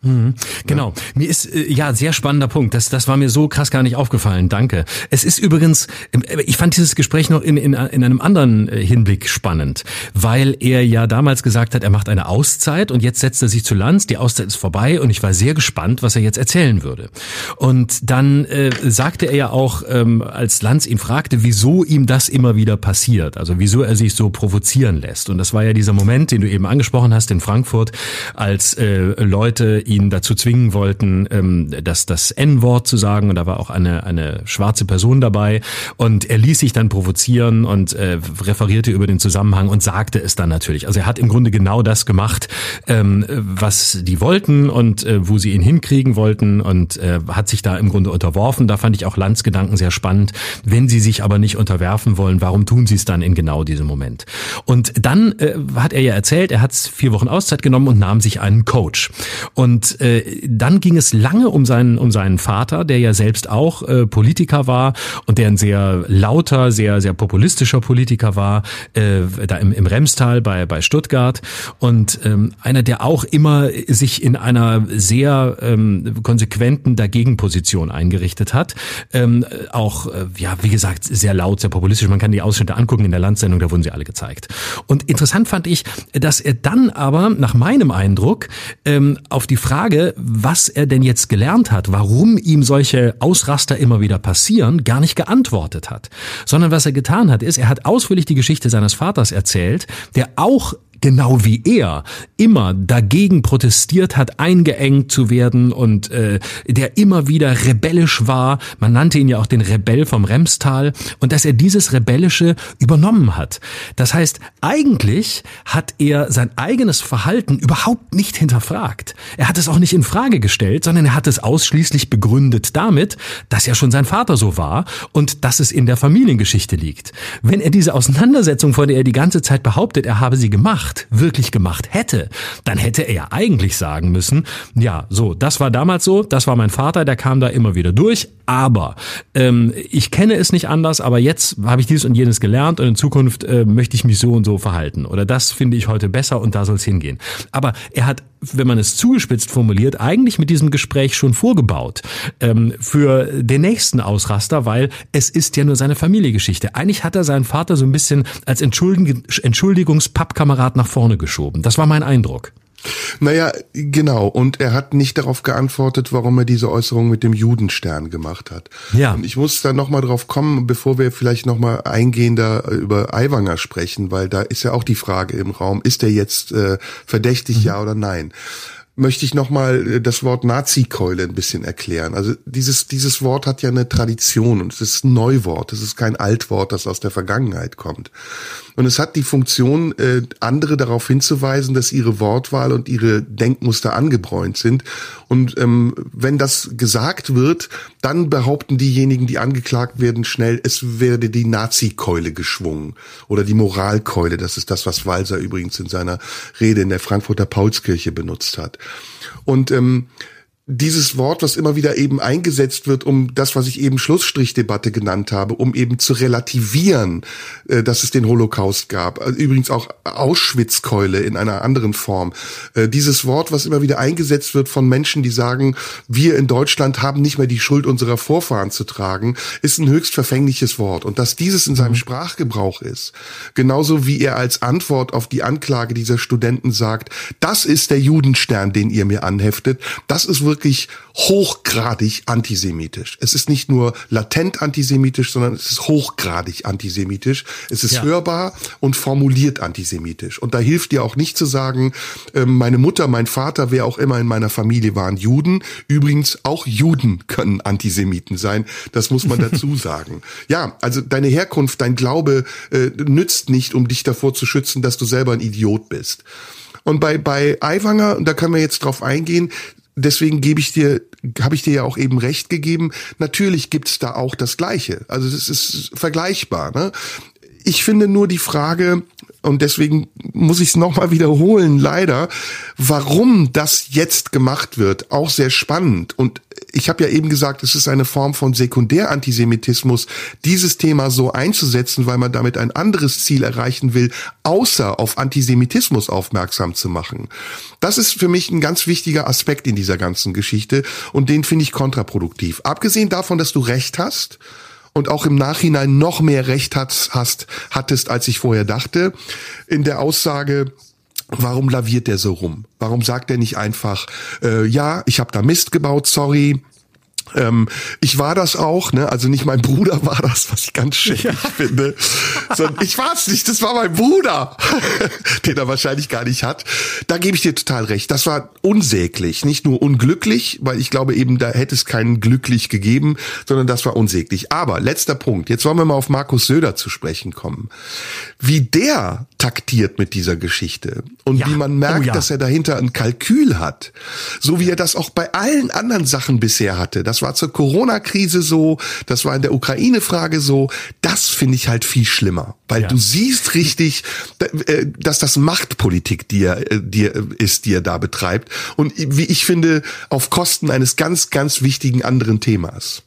Mhm. Genau. Ja. Mir ist äh, ja sehr spannender Punkt. Das, das war mir so krass gar nicht aufgefallen. Danke. Es ist übrigens, ähm, ich fand dieses Gespräch noch in, in, in einem anderen äh, Hinblick spannend, weil er ja damals gesagt hat, er macht eine Auszeit und jetzt setzt er sich zu Lanz. Die Auszeit ist vorbei und ich war sehr gespannt, was er jetzt erzählen würde. Und dann äh, sagte er ja auch, ähm, als Lanz ihn fragte, wieso ihm das immer wieder passiert, also wieso er sich so provozieren lässt. Und das war ja dieser Moment, den du eben angesprochen hast in Frankfurt, als äh, Leute ihn dazu zwingen wollten, ähm, das, das N-Wort zu sagen. Und da war auch eine, eine schwarze Person dabei. Und er ließ sich dann provozieren und äh, referierte über den Zusammenhang und sagte es dann natürlich. Also er hat im Grunde genau das gemacht, ähm, was die wollten und äh, wo sie ihn hinkriegen wollten und äh, hat sich da im Grunde unterworfen. Da fand ich auch Lanz Gedanken sehr spannend. Wenn sie sich aber nicht unterwerfen wollen, warum tun sie es dann in genau diesem Moment? Und dann äh, hat er ja erzählt, er hat vier Wochen Auszeit genommen und nahm sich einen Coach. Und und äh, dann ging es lange um seinen, um seinen Vater, der ja selbst auch äh, Politiker war und der ein sehr lauter, sehr, sehr populistischer Politiker war, äh, da im, im Remstal bei, bei Stuttgart. Und ähm, einer, der auch immer sich in einer sehr ähm, konsequenten Dagegenposition eingerichtet hat. Ähm, auch, äh, ja, wie gesagt, sehr laut, sehr populistisch. Man kann die Ausschnitte angucken in der Landsendung, da wurden sie alle gezeigt. Und interessant fand ich, dass er dann aber, nach meinem Eindruck, ähm, auf die Frage, was er denn jetzt gelernt hat, warum ihm solche Ausraster immer wieder passieren, gar nicht geantwortet hat. Sondern was er getan hat, ist, er hat ausführlich die Geschichte seines Vaters erzählt, der auch genau wie er immer dagegen protestiert hat, eingeengt zu werden und äh, der immer wieder rebellisch war. Man nannte ihn ja auch den Rebell vom Remstal und dass er dieses Rebellische übernommen hat. Das heißt, eigentlich hat er sein eigenes Verhalten überhaupt nicht hinterfragt. Er hat es auch nicht in Frage gestellt, sondern er hat es ausschließlich begründet damit, dass ja schon sein Vater so war und dass es in der Familiengeschichte liegt. Wenn er diese Auseinandersetzung, vor der er die ganze Zeit behauptet, er habe sie gemacht, wirklich gemacht hätte, dann hätte er eigentlich sagen müssen, ja, so, das war damals so, das war mein Vater, der kam da immer wieder durch, aber ähm, ich kenne es nicht anders, aber jetzt habe ich dies und jenes gelernt und in Zukunft äh, möchte ich mich so und so verhalten oder das finde ich heute besser und da soll es hingehen. Aber er hat, wenn man es zugespitzt formuliert, eigentlich mit diesem Gespräch schon vorgebaut ähm, für den nächsten Ausraster, weil es ist ja nur seine Familiengeschichte. Eigentlich hat er seinen Vater so ein bisschen als Entschuldigungspappkamerad nach vorne geschoben. Das war mein Eindruck.
Naja, genau. Und er hat nicht darauf geantwortet, warum er diese Äußerung mit dem Judenstern gemacht hat. Ja. Und ich muss da nochmal drauf kommen, bevor wir vielleicht nochmal eingehender über Aiwanger sprechen, weil da ist ja auch die Frage im Raum, ist er jetzt äh, verdächtig, mhm. ja oder nein? möchte ich nochmal äh, das Wort Nazi-Keule ein bisschen erklären. Also dieses, dieses Wort hat ja eine Tradition und es ist ein Neuwort. Es ist kein Altwort, das aus der Vergangenheit kommt. Und es hat die Funktion, äh, andere darauf hinzuweisen, dass ihre Wortwahl und ihre Denkmuster angebräunt sind. Und ähm, wenn das gesagt wird, dann behaupten diejenigen, die angeklagt werden, schnell, es werde die Nazi-Keule geschwungen oder die Moralkeule. Das ist das, was Walser übrigens in seiner Rede in der Frankfurter Paulskirche benutzt hat. Und ähm, dieses Wort, was immer wieder eben eingesetzt wird, um das, was ich eben Schlussstrichdebatte genannt habe, um eben zu relativieren, äh, dass es den Holocaust gab. Äh, übrigens auch Auschwitzkeule in einer anderen Form. Äh, dieses Wort, was immer wieder eingesetzt wird von Menschen, die sagen, wir in Deutschland haben nicht mehr die Schuld unserer Vorfahren zu tragen, ist ein höchst verfängliches Wort. Und dass dieses in seinem mhm. Sprachgebrauch ist, genauso wie er als Antwort auf die Anklage dieser Studenten sagt, das ist der Judenstern, den ihr mir anheftet, das ist wirklich wirklich hochgradig antisemitisch. Es ist nicht nur latent antisemitisch, sondern es ist hochgradig antisemitisch. Es ist ja. hörbar und formuliert antisemitisch. Und da hilft dir auch nicht zu sagen, ähm, meine Mutter, mein Vater, wer auch immer in meiner Familie waren Juden. Übrigens, auch Juden können Antisemiten sein. Das muss man dazu [LAUGHS] sagen. Ja, also deine Herkunft, dein Glaube äh, nützt nicht, um dich davor zu schützen, dass du selber ein Idiot bist. Und bei, bei Aiwanger, und da können wir jetzt drauf eingehen, deswegen gebe ich dir, habe ich dir ja auch eben recht gegeben. Natürlich gibt's da auch das Gleiche. Also es ist vergleichbar. Ne? Ich finde nur die Frage, und deswegen muss ich es nochmal wiederholen, leider, warum das jetzt gemacht wird, auch sehr spannend. Und ich habe ja eben gesagt, es ist eine Form von Sekundärantisemitismus, dieses Thema so einzusetzen, weil man damit ein anderes Ziel erreichen will, außer auf Antisemitismus aufmerksam zu machen. Das ist für mich ein ganz wichtiger Aspekt in dieser ganzen Geschichte und den finde ich kontraproduktiv. Abgesehen davon, dass du recht hast, und auch im Nachhinein noch mehr Recht hast, hast, hattest, als ich vorher dachte, in der Aussage, Warum laviert der so rum? Warum sagt er nicht einfach, äh, ja, ich habe da Mist gebaut, sorry, ähm, ich war das auch, ne? Also nicht mein Bruder [LAUGHS] war das, was ich ganz schäbig ja. finde. Sondern ich war es nicht, das war mein Bruder, [LAUGHS] den er wahrscheinlich gar nicht hat. Da gebe ich dir total recht. Das war unsäglich, nicht nur unglücklich, weil ich glaube eben, da hätte es keinen glücklich gegeben, sondern das war unsäglich. Aber letzter Punkt. Jetzt wollen wir mal auf Markus Söder zu sprechen kommen. Wie der taktiert mit dieser Geschichte und ja. wie man merkt, oh ja. dass er dahinter ein Kalkül hat, so wie er das auch bei allen anderen Sachen bisher hatte. Das das war zur Corona-Krise so, das war in der Ukraine-Frage so. Das finde ich halt viel schlimmer, weil ja. du siehst richtig, äh, dass das Machtpolitik, die er, äh, die er ist, die er da betreibt. Und wie ich finde, auf Kosten eines ganz, ganz wichtigen anderen Themas.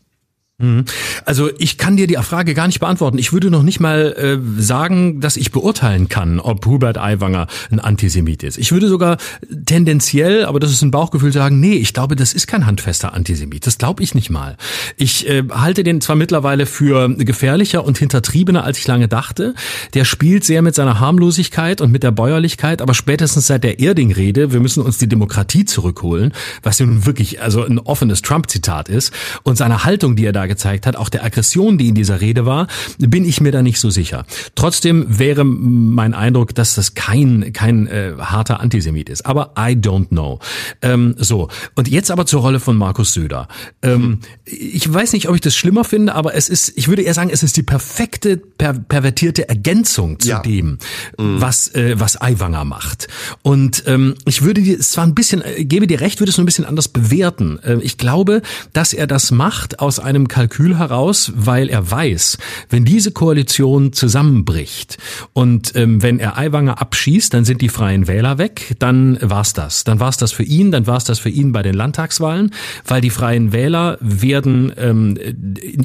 Mhm. Also ich kann dir die Frage gar nicht beantworten. Ich würde noch nicht mal äh, sagen, dass ich beurteilen kann, ob Hubert Aiwanger ein Antisemit ist. Ich würde sogar tendenziell, aber das ist ein Bauchgefühl, sagen, nee, ich glaube, das ist kein handfester Antisemit. Das glaube ich nicht mal. Ich äh, halte den zwar mittlerweile für gefährlicher und hintertriebener, als ich lange dachte. Der spielt sehr mit seiner Harmlosigkeit und mit der Bäuerlichkeit, aber spätestens seit der Erding-Rede, wir müssen uns die Demokratie zurückholen, was nun wirklich also ein offenes Trump-Zitat ist, und seine Haltung, die er da gezeigt hat, auch der Aggression, die in dieser Rede war, bin ich mir da nicht so sicher. Trotzdem wäre mein Eindruck, dass das kein kein äh, harter Antisemit ist. Aber I don't know. Ähm, so und jetzt aber zur Rolle von Markus Söder. Ähm, ich weiß nicht, ob ich das schlimmer finde, aber es ist, ich würde eher sagen, es ist die perfekte per pervertierte Ergänzung zu ja. dem, mhm. was äh, was Aiwanger macht. Und ähm, ich würde dir, es zwar ein bisschen, äh, gebe dir recht, würde es nur ein bisschen anders bewerten. Äh, ich glaube, dass er das macht aus einem Kalkül heraus, weil er weiß, wenn diese Koalition zusammenbricht und ähm, wenn er Aiwanger abschießt, dann sind die Freien Wähler weg, dann war's das. Dann war's das für ihn, dann war's das für ihn bei den Landtagswahlen, weil die Freien Wähler werden ähm,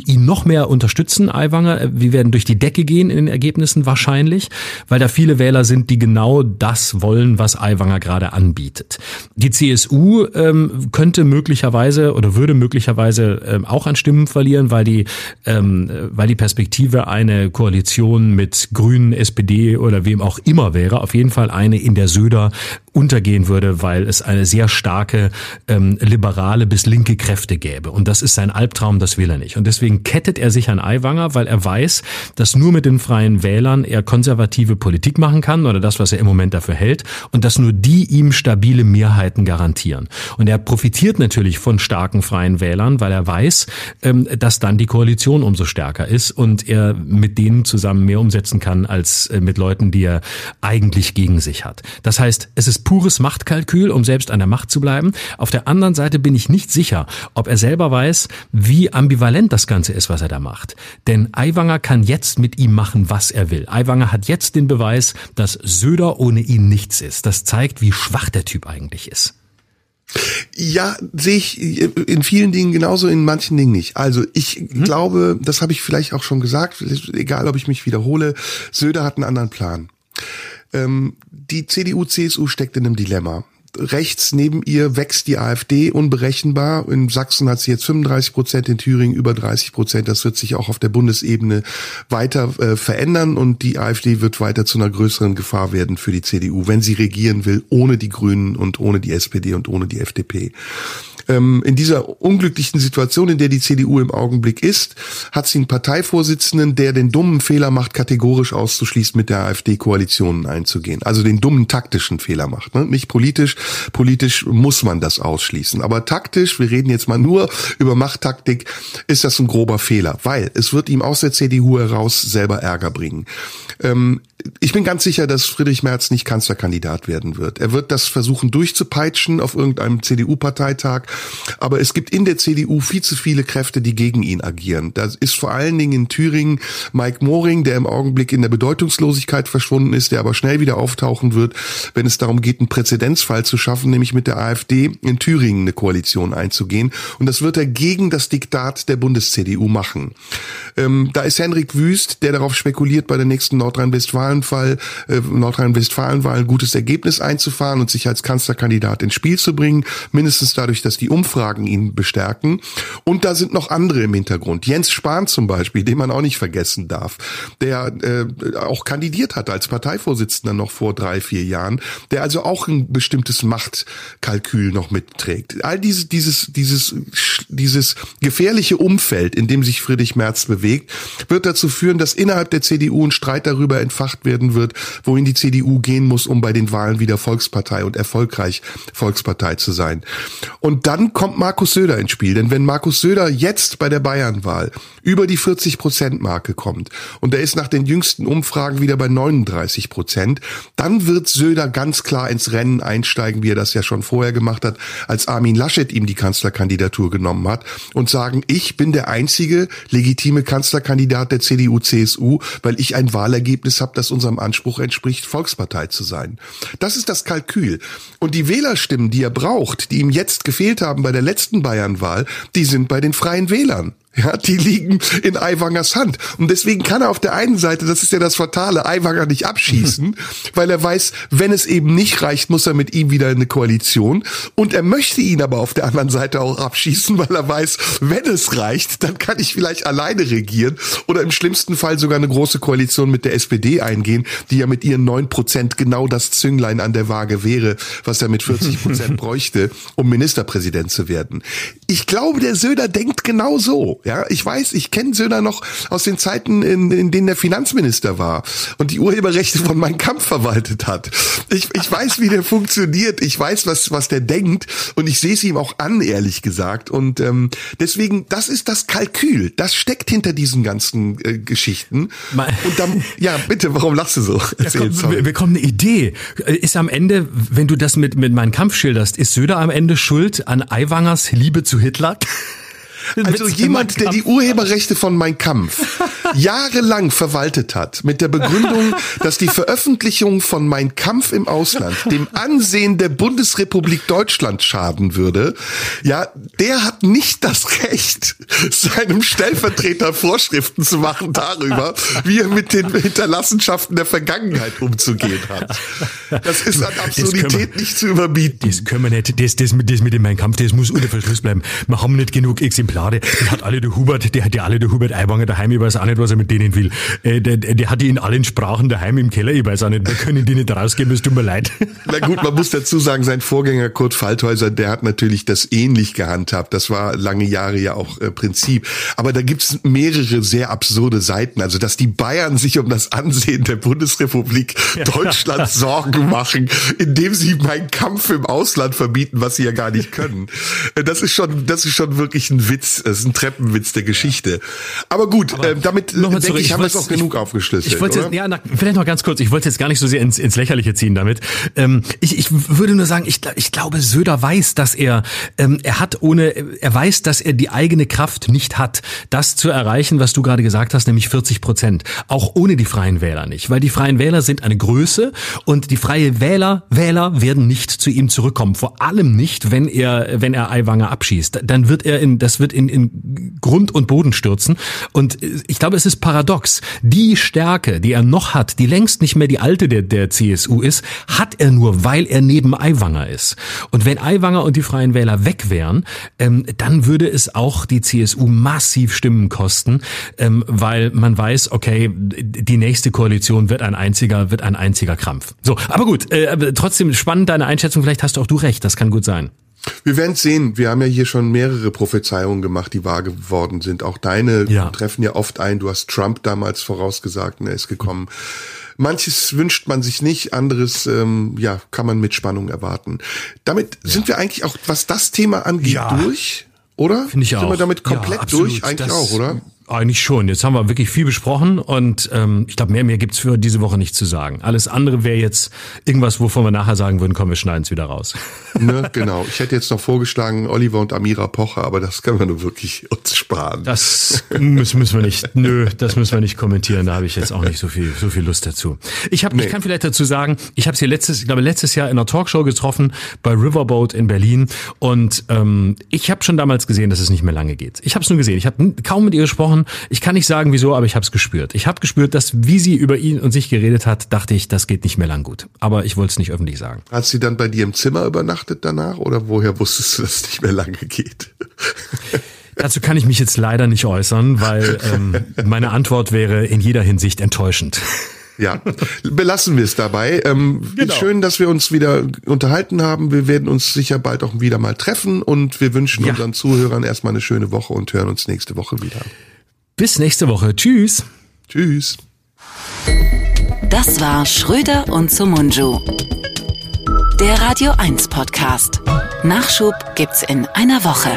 ihn noch mehr unterstützen, Aiwanger. Wir werden durch die Decke gehen in den Ergebnissen wahrscheinlich, weil da viele Wähler sind, die genau das wollen, was Aiwanger gerade anbietet. Die CSU ähm, könnte möglicherweise oder würde möglicherweise ähm, auch an Stimmen verlieren, weil die, ähm, weil die Perspektive eine Koalition mit Grünen, SPD oder wem auch immer wäre, auf jeden Fall eine, in der Söder untergehen würde, weil es eine sehr starke ähm, liberale bis linke Kräfte gäbe. Und das ist sein Albtraum, das will er nicht. Und deswegen kettet er sich an Aiwanger, weil er weiß, dass nur mit den freien Wählern er konservative Politik machen kann oder das, was er im Moment dafür hält und dass nur die ihm stabile Mehrheiten garantieren. Und er profitiert natürlich von starken freien Wählern, weil er weiß, ähm, dass dann die Koalition umso stärker ist und er mit denen zusammen mehr umsetzen kann als äh, mit Leuten, die er eigentlich gegen sich hat. Das heißt, es ist pures Machtkalkül, um selbst an der Macht zu bleiben. Auf der anderen Seite bin ich nicht sicher, ob er selber weiß, wie ambivalent das Ganze ist, was er da macht. Denn Aiwanger kann jetzt mit ihm machen, was er will. Aiwanger hat jetzt den Beweis, dass Söder ohne ihn nichts ist. Das zeigt, wie schwach der Typ eigentlich ist.
Ja, sehe ich in vielen Dingen genauso, in manchen Dingen nicht. Also ich mhm. glaube, das habe ich vielleicht auch schon gesagt, egal ob ich mich wiederhole, Söder hat einen anderen Plan. Ähm, die CDU, CSU steckt in einem Dilemma. Rechts neben ihr wächst die AfD unberechenbar. In Sachsen hat sie jetzt 35 Prozent, in Thüringen über 30 Prozent. Das wird sich auch auf der Bundesebene weiter äh, verändern und die AfD wird weiter zu einer größeren Gefahr werden für die CDU, wenn sie regieren will, ohne die Grünen und ohne die SPD und ohne die FDP ähm, in dieser unglücklichen Situation, in der die CDU im Augenblick ist, hat sie einen Parteivorsitzenden, der den dummen Fehler macht, kategorisch auszuschließen, mit der AfD Koalitionen einzugehen. Also den dummen taktischen Fehler macht. Ne? Nicht politisch. Politisch muss man das ausschließen. Aber taktisch, wir reden jetzt mal nur über Machttaktik, ist das ein grober Fehler, weil es wird ihm aus der CDU heraus selber Ärger bringen. Ähm, ich bin ganz sicher, dass Friedrich Merz nicht Kanzlerkandidat werden wird. Er wird das versuchen durchzupeitschen auf irgendeinem CDU-Parteitag. Aber es gibt in der CDU viel zu viele Kräfte, die gegen ihn agieren. Da ist vor allen Dingen in Thüringen Mike Moring, der im Augenblick in der Bedeutungslosigkeit verschwunden ist, der aber schnell wieder auftauchen wird, wenn es darum geht, einen Präzedenzfall zu schaffen, nämlich mit der AfD in Thüringen eine Koalition einzugehen. Und das wird er gegen das Diktat der Bundes-CDU machen. Ähm, da ist Henrik Wüst, der darauf spekuliert, bei der nächsten Nordrhein-Westfalen-Fall, äh, Nordrhein-Westfalen-Wahl ein gutes Ergebnis einzufahren und sich als Kanzlerkandidat ins Spiel zu bringen, mindestens dadurch, dass die Umfragen ihn bestärken. Und da sind noch andere im Hintergrund. Jens Spahn zum Beispiel, den man auch nicht vergessen darf, der äh, auch kandidiert hat als Parteivorsitzender noch vor drei, vier Jahren, der also auch ein bestimmtes Machtkalkül noch mitträgt. All diese, dieses, dieses, dieses gefährliche Umfeld, in dem sich Friedrich Merz bewegt, wird dazu führen, dass innerhalb der CDU ein Streit darüber entfacht werden wird, wohin die CDU gehen muss, um bei den Wahlen wieder Volkspartei und erfolgreich Volkspartei zu sein. Und dann kommt Markus Söder ins Spiel, denn wenn Markus Söder jetzt bei der Bayernwahl über die 40 Prozent Marke kommt und er ist nach den jüngsten Umfragen wieder bei 39 Prozent, dann wird Söder ganz klar ins Rennen einsteigen, wie er das ja schon vorher gemacht hat, als Armin Laschet ihm die Kanzlerkandidatur genommen hat und sagen, ich bin der einzige legitime Kandidat Kanzlerkandidat der CDU-CSU, weil ich ein Wahlergebnis habe, das unserem Anspruch entspricht, Volkspartei zu sein. Das ist das Kalkül. Und die Wählerstimmen, die er braucht, die ihm jetzt gefehlt haben bei der letzten Bayernwahl, die sind bei den freien Wählern. Ja, die liegen in Aiwangers Hand. Und deswegen kann er auf der einen Seite, das ist ja das Fatale, Aiwanger nicht abschießen, [LAUGHS] weil er weiß, wenn es eben nicht reicht, muss er mit ihm wieder in eine Koalition. Und er möchte ihn aber auf der anderen Seite auch abschießen, weil er weiß, wenn es reicht, dann kann ich vielleicht alleine regieren oder im schlimmsten Fall sogar eine große Koalition mit der SPD eingehen, die ja mit ihren neun Prozent genau das Zünglein an der Waage wäre, was er mit 40 Prozent [LAUGHS] bräuchte, um Ministerpräsident zu werden. Ich glaube, der Söder denkt genau so. Ja, ich weiß, ich kenne Söder noch aus den Zeiten, in, in denen der Finanzminister war und die Urheberrechte von meinem Kampf verwaltet hat. Ich, ich weiß, wie der funktioniert. Ich weiß, was, was der denkt und ich sehe es ihm auch an, ehrlich gesagt. Und ähm, deswegen, das ist das Kalkül. Das steckt hinter diesen ganzen äh, Geschichten. Und dann, ja, bitte, warum lachst du so?
Ja,
Erzähl,
komm,
sorry.
wir, wir kommen eine Idee. Ist am Ende, wenn du das mit, mit meinem Kampf schilderst, ist Söder am Ende schuld an Aiwangers Liebe zu Hitler?
Also jemand, der die. Urheberrechte von Mein Kampf [LAUGHS] jahrelang verwaltet hat, mit der Begründung, dass die Veröffentlichung von Mein Kampf im Ausland dem Ansehen der Bundesrepublik Deutschland schaden würde, ja, der hat nicht das Recht, seinem Stellvertreter Vorschriften zu machen darüber, wie er mit den Hinterlassenschaften der Vergangenheit umzugehen hat. Das ist an Absurdität nicht zu überbieten.
Das können wir nicht, das, das, das mit dem Mein Kampf, das muss unter Verschluss bleiben. Wir haben nicht genug Exemplare. Die hat alle der Hubert, der hat ja alle der Hubert Aiwanger daheim. Ich weiß auch nicht, was er mit denen will. Äh, der, der hat die in allen Sprachen daheim im Keller. Ich weiß auch nicht, wir können die nicht rausgeben, es tut mir leid. [LAUGHS]
Na gut, man muss dazu sagen, sein Vorgänger Kurt Falthäuser, der hat natürlich das ähnlich gehandhabt. Das war lange Jahre ja auch äh, Prinzip. Aber da gibt's mehrere sehr absurde Seiten. Also, dass die Bayern sich um das Ansehen der Bundesrepublik Deutschland [LAUGHS] Sorgen machen, indem sie meinen Kampf im Ausland verbieten, was sie ja gar nicht können. Äh, Das ist schon, das ist schon wirklich ein Witz. Das ist ein Treppenwitz der Geschichte. Aber gut, äh, damit äh,
Nochmal
denke
zurück,
ich, haben wir es auch genug aufgeschlüsselt.
Ich wollte jetzt, ja, na, vielleicht noch ganz kurz, ich wollte jetzt gar nicht so sehr ins, ins Lächerliche ziehen damit. Ähm, ich, ich würde nur sagen, ich, ich glaube, Söder weiß, dass er, ähm, er hat ohne, er weiß, dass er die eigene Kraft nicht hat, das zu erreichen, was du gerade gesagt hast, nämlich 40 Prozent. Auch ohne die Freien Wähler nicht, weil die Freien Wähler sind eine Größe und die Freie Wähler, Wähler werden nicht zu ihm zurückkommen. Vor allem nicht, wenn er, wenn er Aiwanger abschießt. Dann wird er in, das wird in, in Grund und Boden stürzen. Und ich glaube, es ist paradox. Die Stärke, die er noch hat, die längst nicht mehr die alte der, der CSU ist, hat er nur, weil er neben Aiwanger ist. Und wenn Aiwanger und die Freien Wähler weg wären, ähm, dann würde es auch die CSU massiv Stimmen kosten, ähm, weil man weiß, okay, die nächste Koalition wird ein einziger, wird ein einziger Krampf. So, aber gut, äh, trotzdem spannend deine Einschätzung. Vielleicht hast auch du recht. Das kann gut sein.
Wir werden sehen. Wir haben ja hier schon mehrere Prophezeiungen gemacht, die wahr geworden sind. Auch deine
Ja.
treffen ja oft ein. Du hast Trump damals vorausgesagt und er ist gekommen. Manches wünscht man sich nicht, anderes ähm, ja kann man mit Spannung erwarten. Damit sind wir eigentlich auch, was das Thema angeht,
Ja.
durch, oder?
Finde ich
sind
auch.
wir damit komplett
Ja,
durch? Eigentlich
Das-
auch, oder?
Eigentlich schon. Jetzt haben wir wirklich viel besprochen und ähm, ich glaube, mehr, mehr gibt's für diese Woche nicht zu sagen. Alles andere wäre jetzt irgendwas, wovon wir nachher sagen würden, komm, wir schneiden es wieder raus. [LAUGHS]
Ne, genau. Ich hätte jetzt noch vorgeschlagen Oliver und Amira Pocher, aber das können wir nur wirklich uns sparen.
Das müssen, müssen wir nicht. Nö, das müssen wir nicht kommentieren. Da habe ich jetzt auch nicht so viel, so viel Lust dazu. Ich habe, ich kann vielleicht dazu sagen, ich habe sie letztes, ich glaube letztes Jahr in einer Talkshow getroffen bei Riverboat in Berlin und ähm, ich habe schon damals gesehen, dass es nicht mehr lange geht. Ich habe es nur gesehen. Ich habe kaum mit ihr gesprochen. Ich kann nicht sagen, wieso, aber ich habe es gespürt. Ich habe gespürt, dass wie sie über ihn und sich geredet hat, dachte ich, das geht nicht mehr lang gut. Aber ich wollte es nicht öffentlich sagen.
Hat sie dann bei dir im Zimmer übernachtet danach oder woher wusstest du, dass es nicht mehr lange geht? [LAUGHS]
Dazu kann ich mich jetzt leider nicht äußern, weil ähm, meine Antwort wäre in jeder Hinsicht enttäuschend.
Ja, belassen wir es dabei. Ähm,
Genau.
Schön, dass wir uns wieder unterhalten haben. Wir werden uns sicher bald auch wieder mal treffen und wir wünschen
Ja.
unseren Zuhörern erstmal eine schöne Woche und hören uns nächste Woche wieder.
Bis nächste Woche. Tschüss.
Tschüss.
Das war Schröder und Sumunju. Der Radio 1 Podcast. Nachschub gibt's in einer Woche.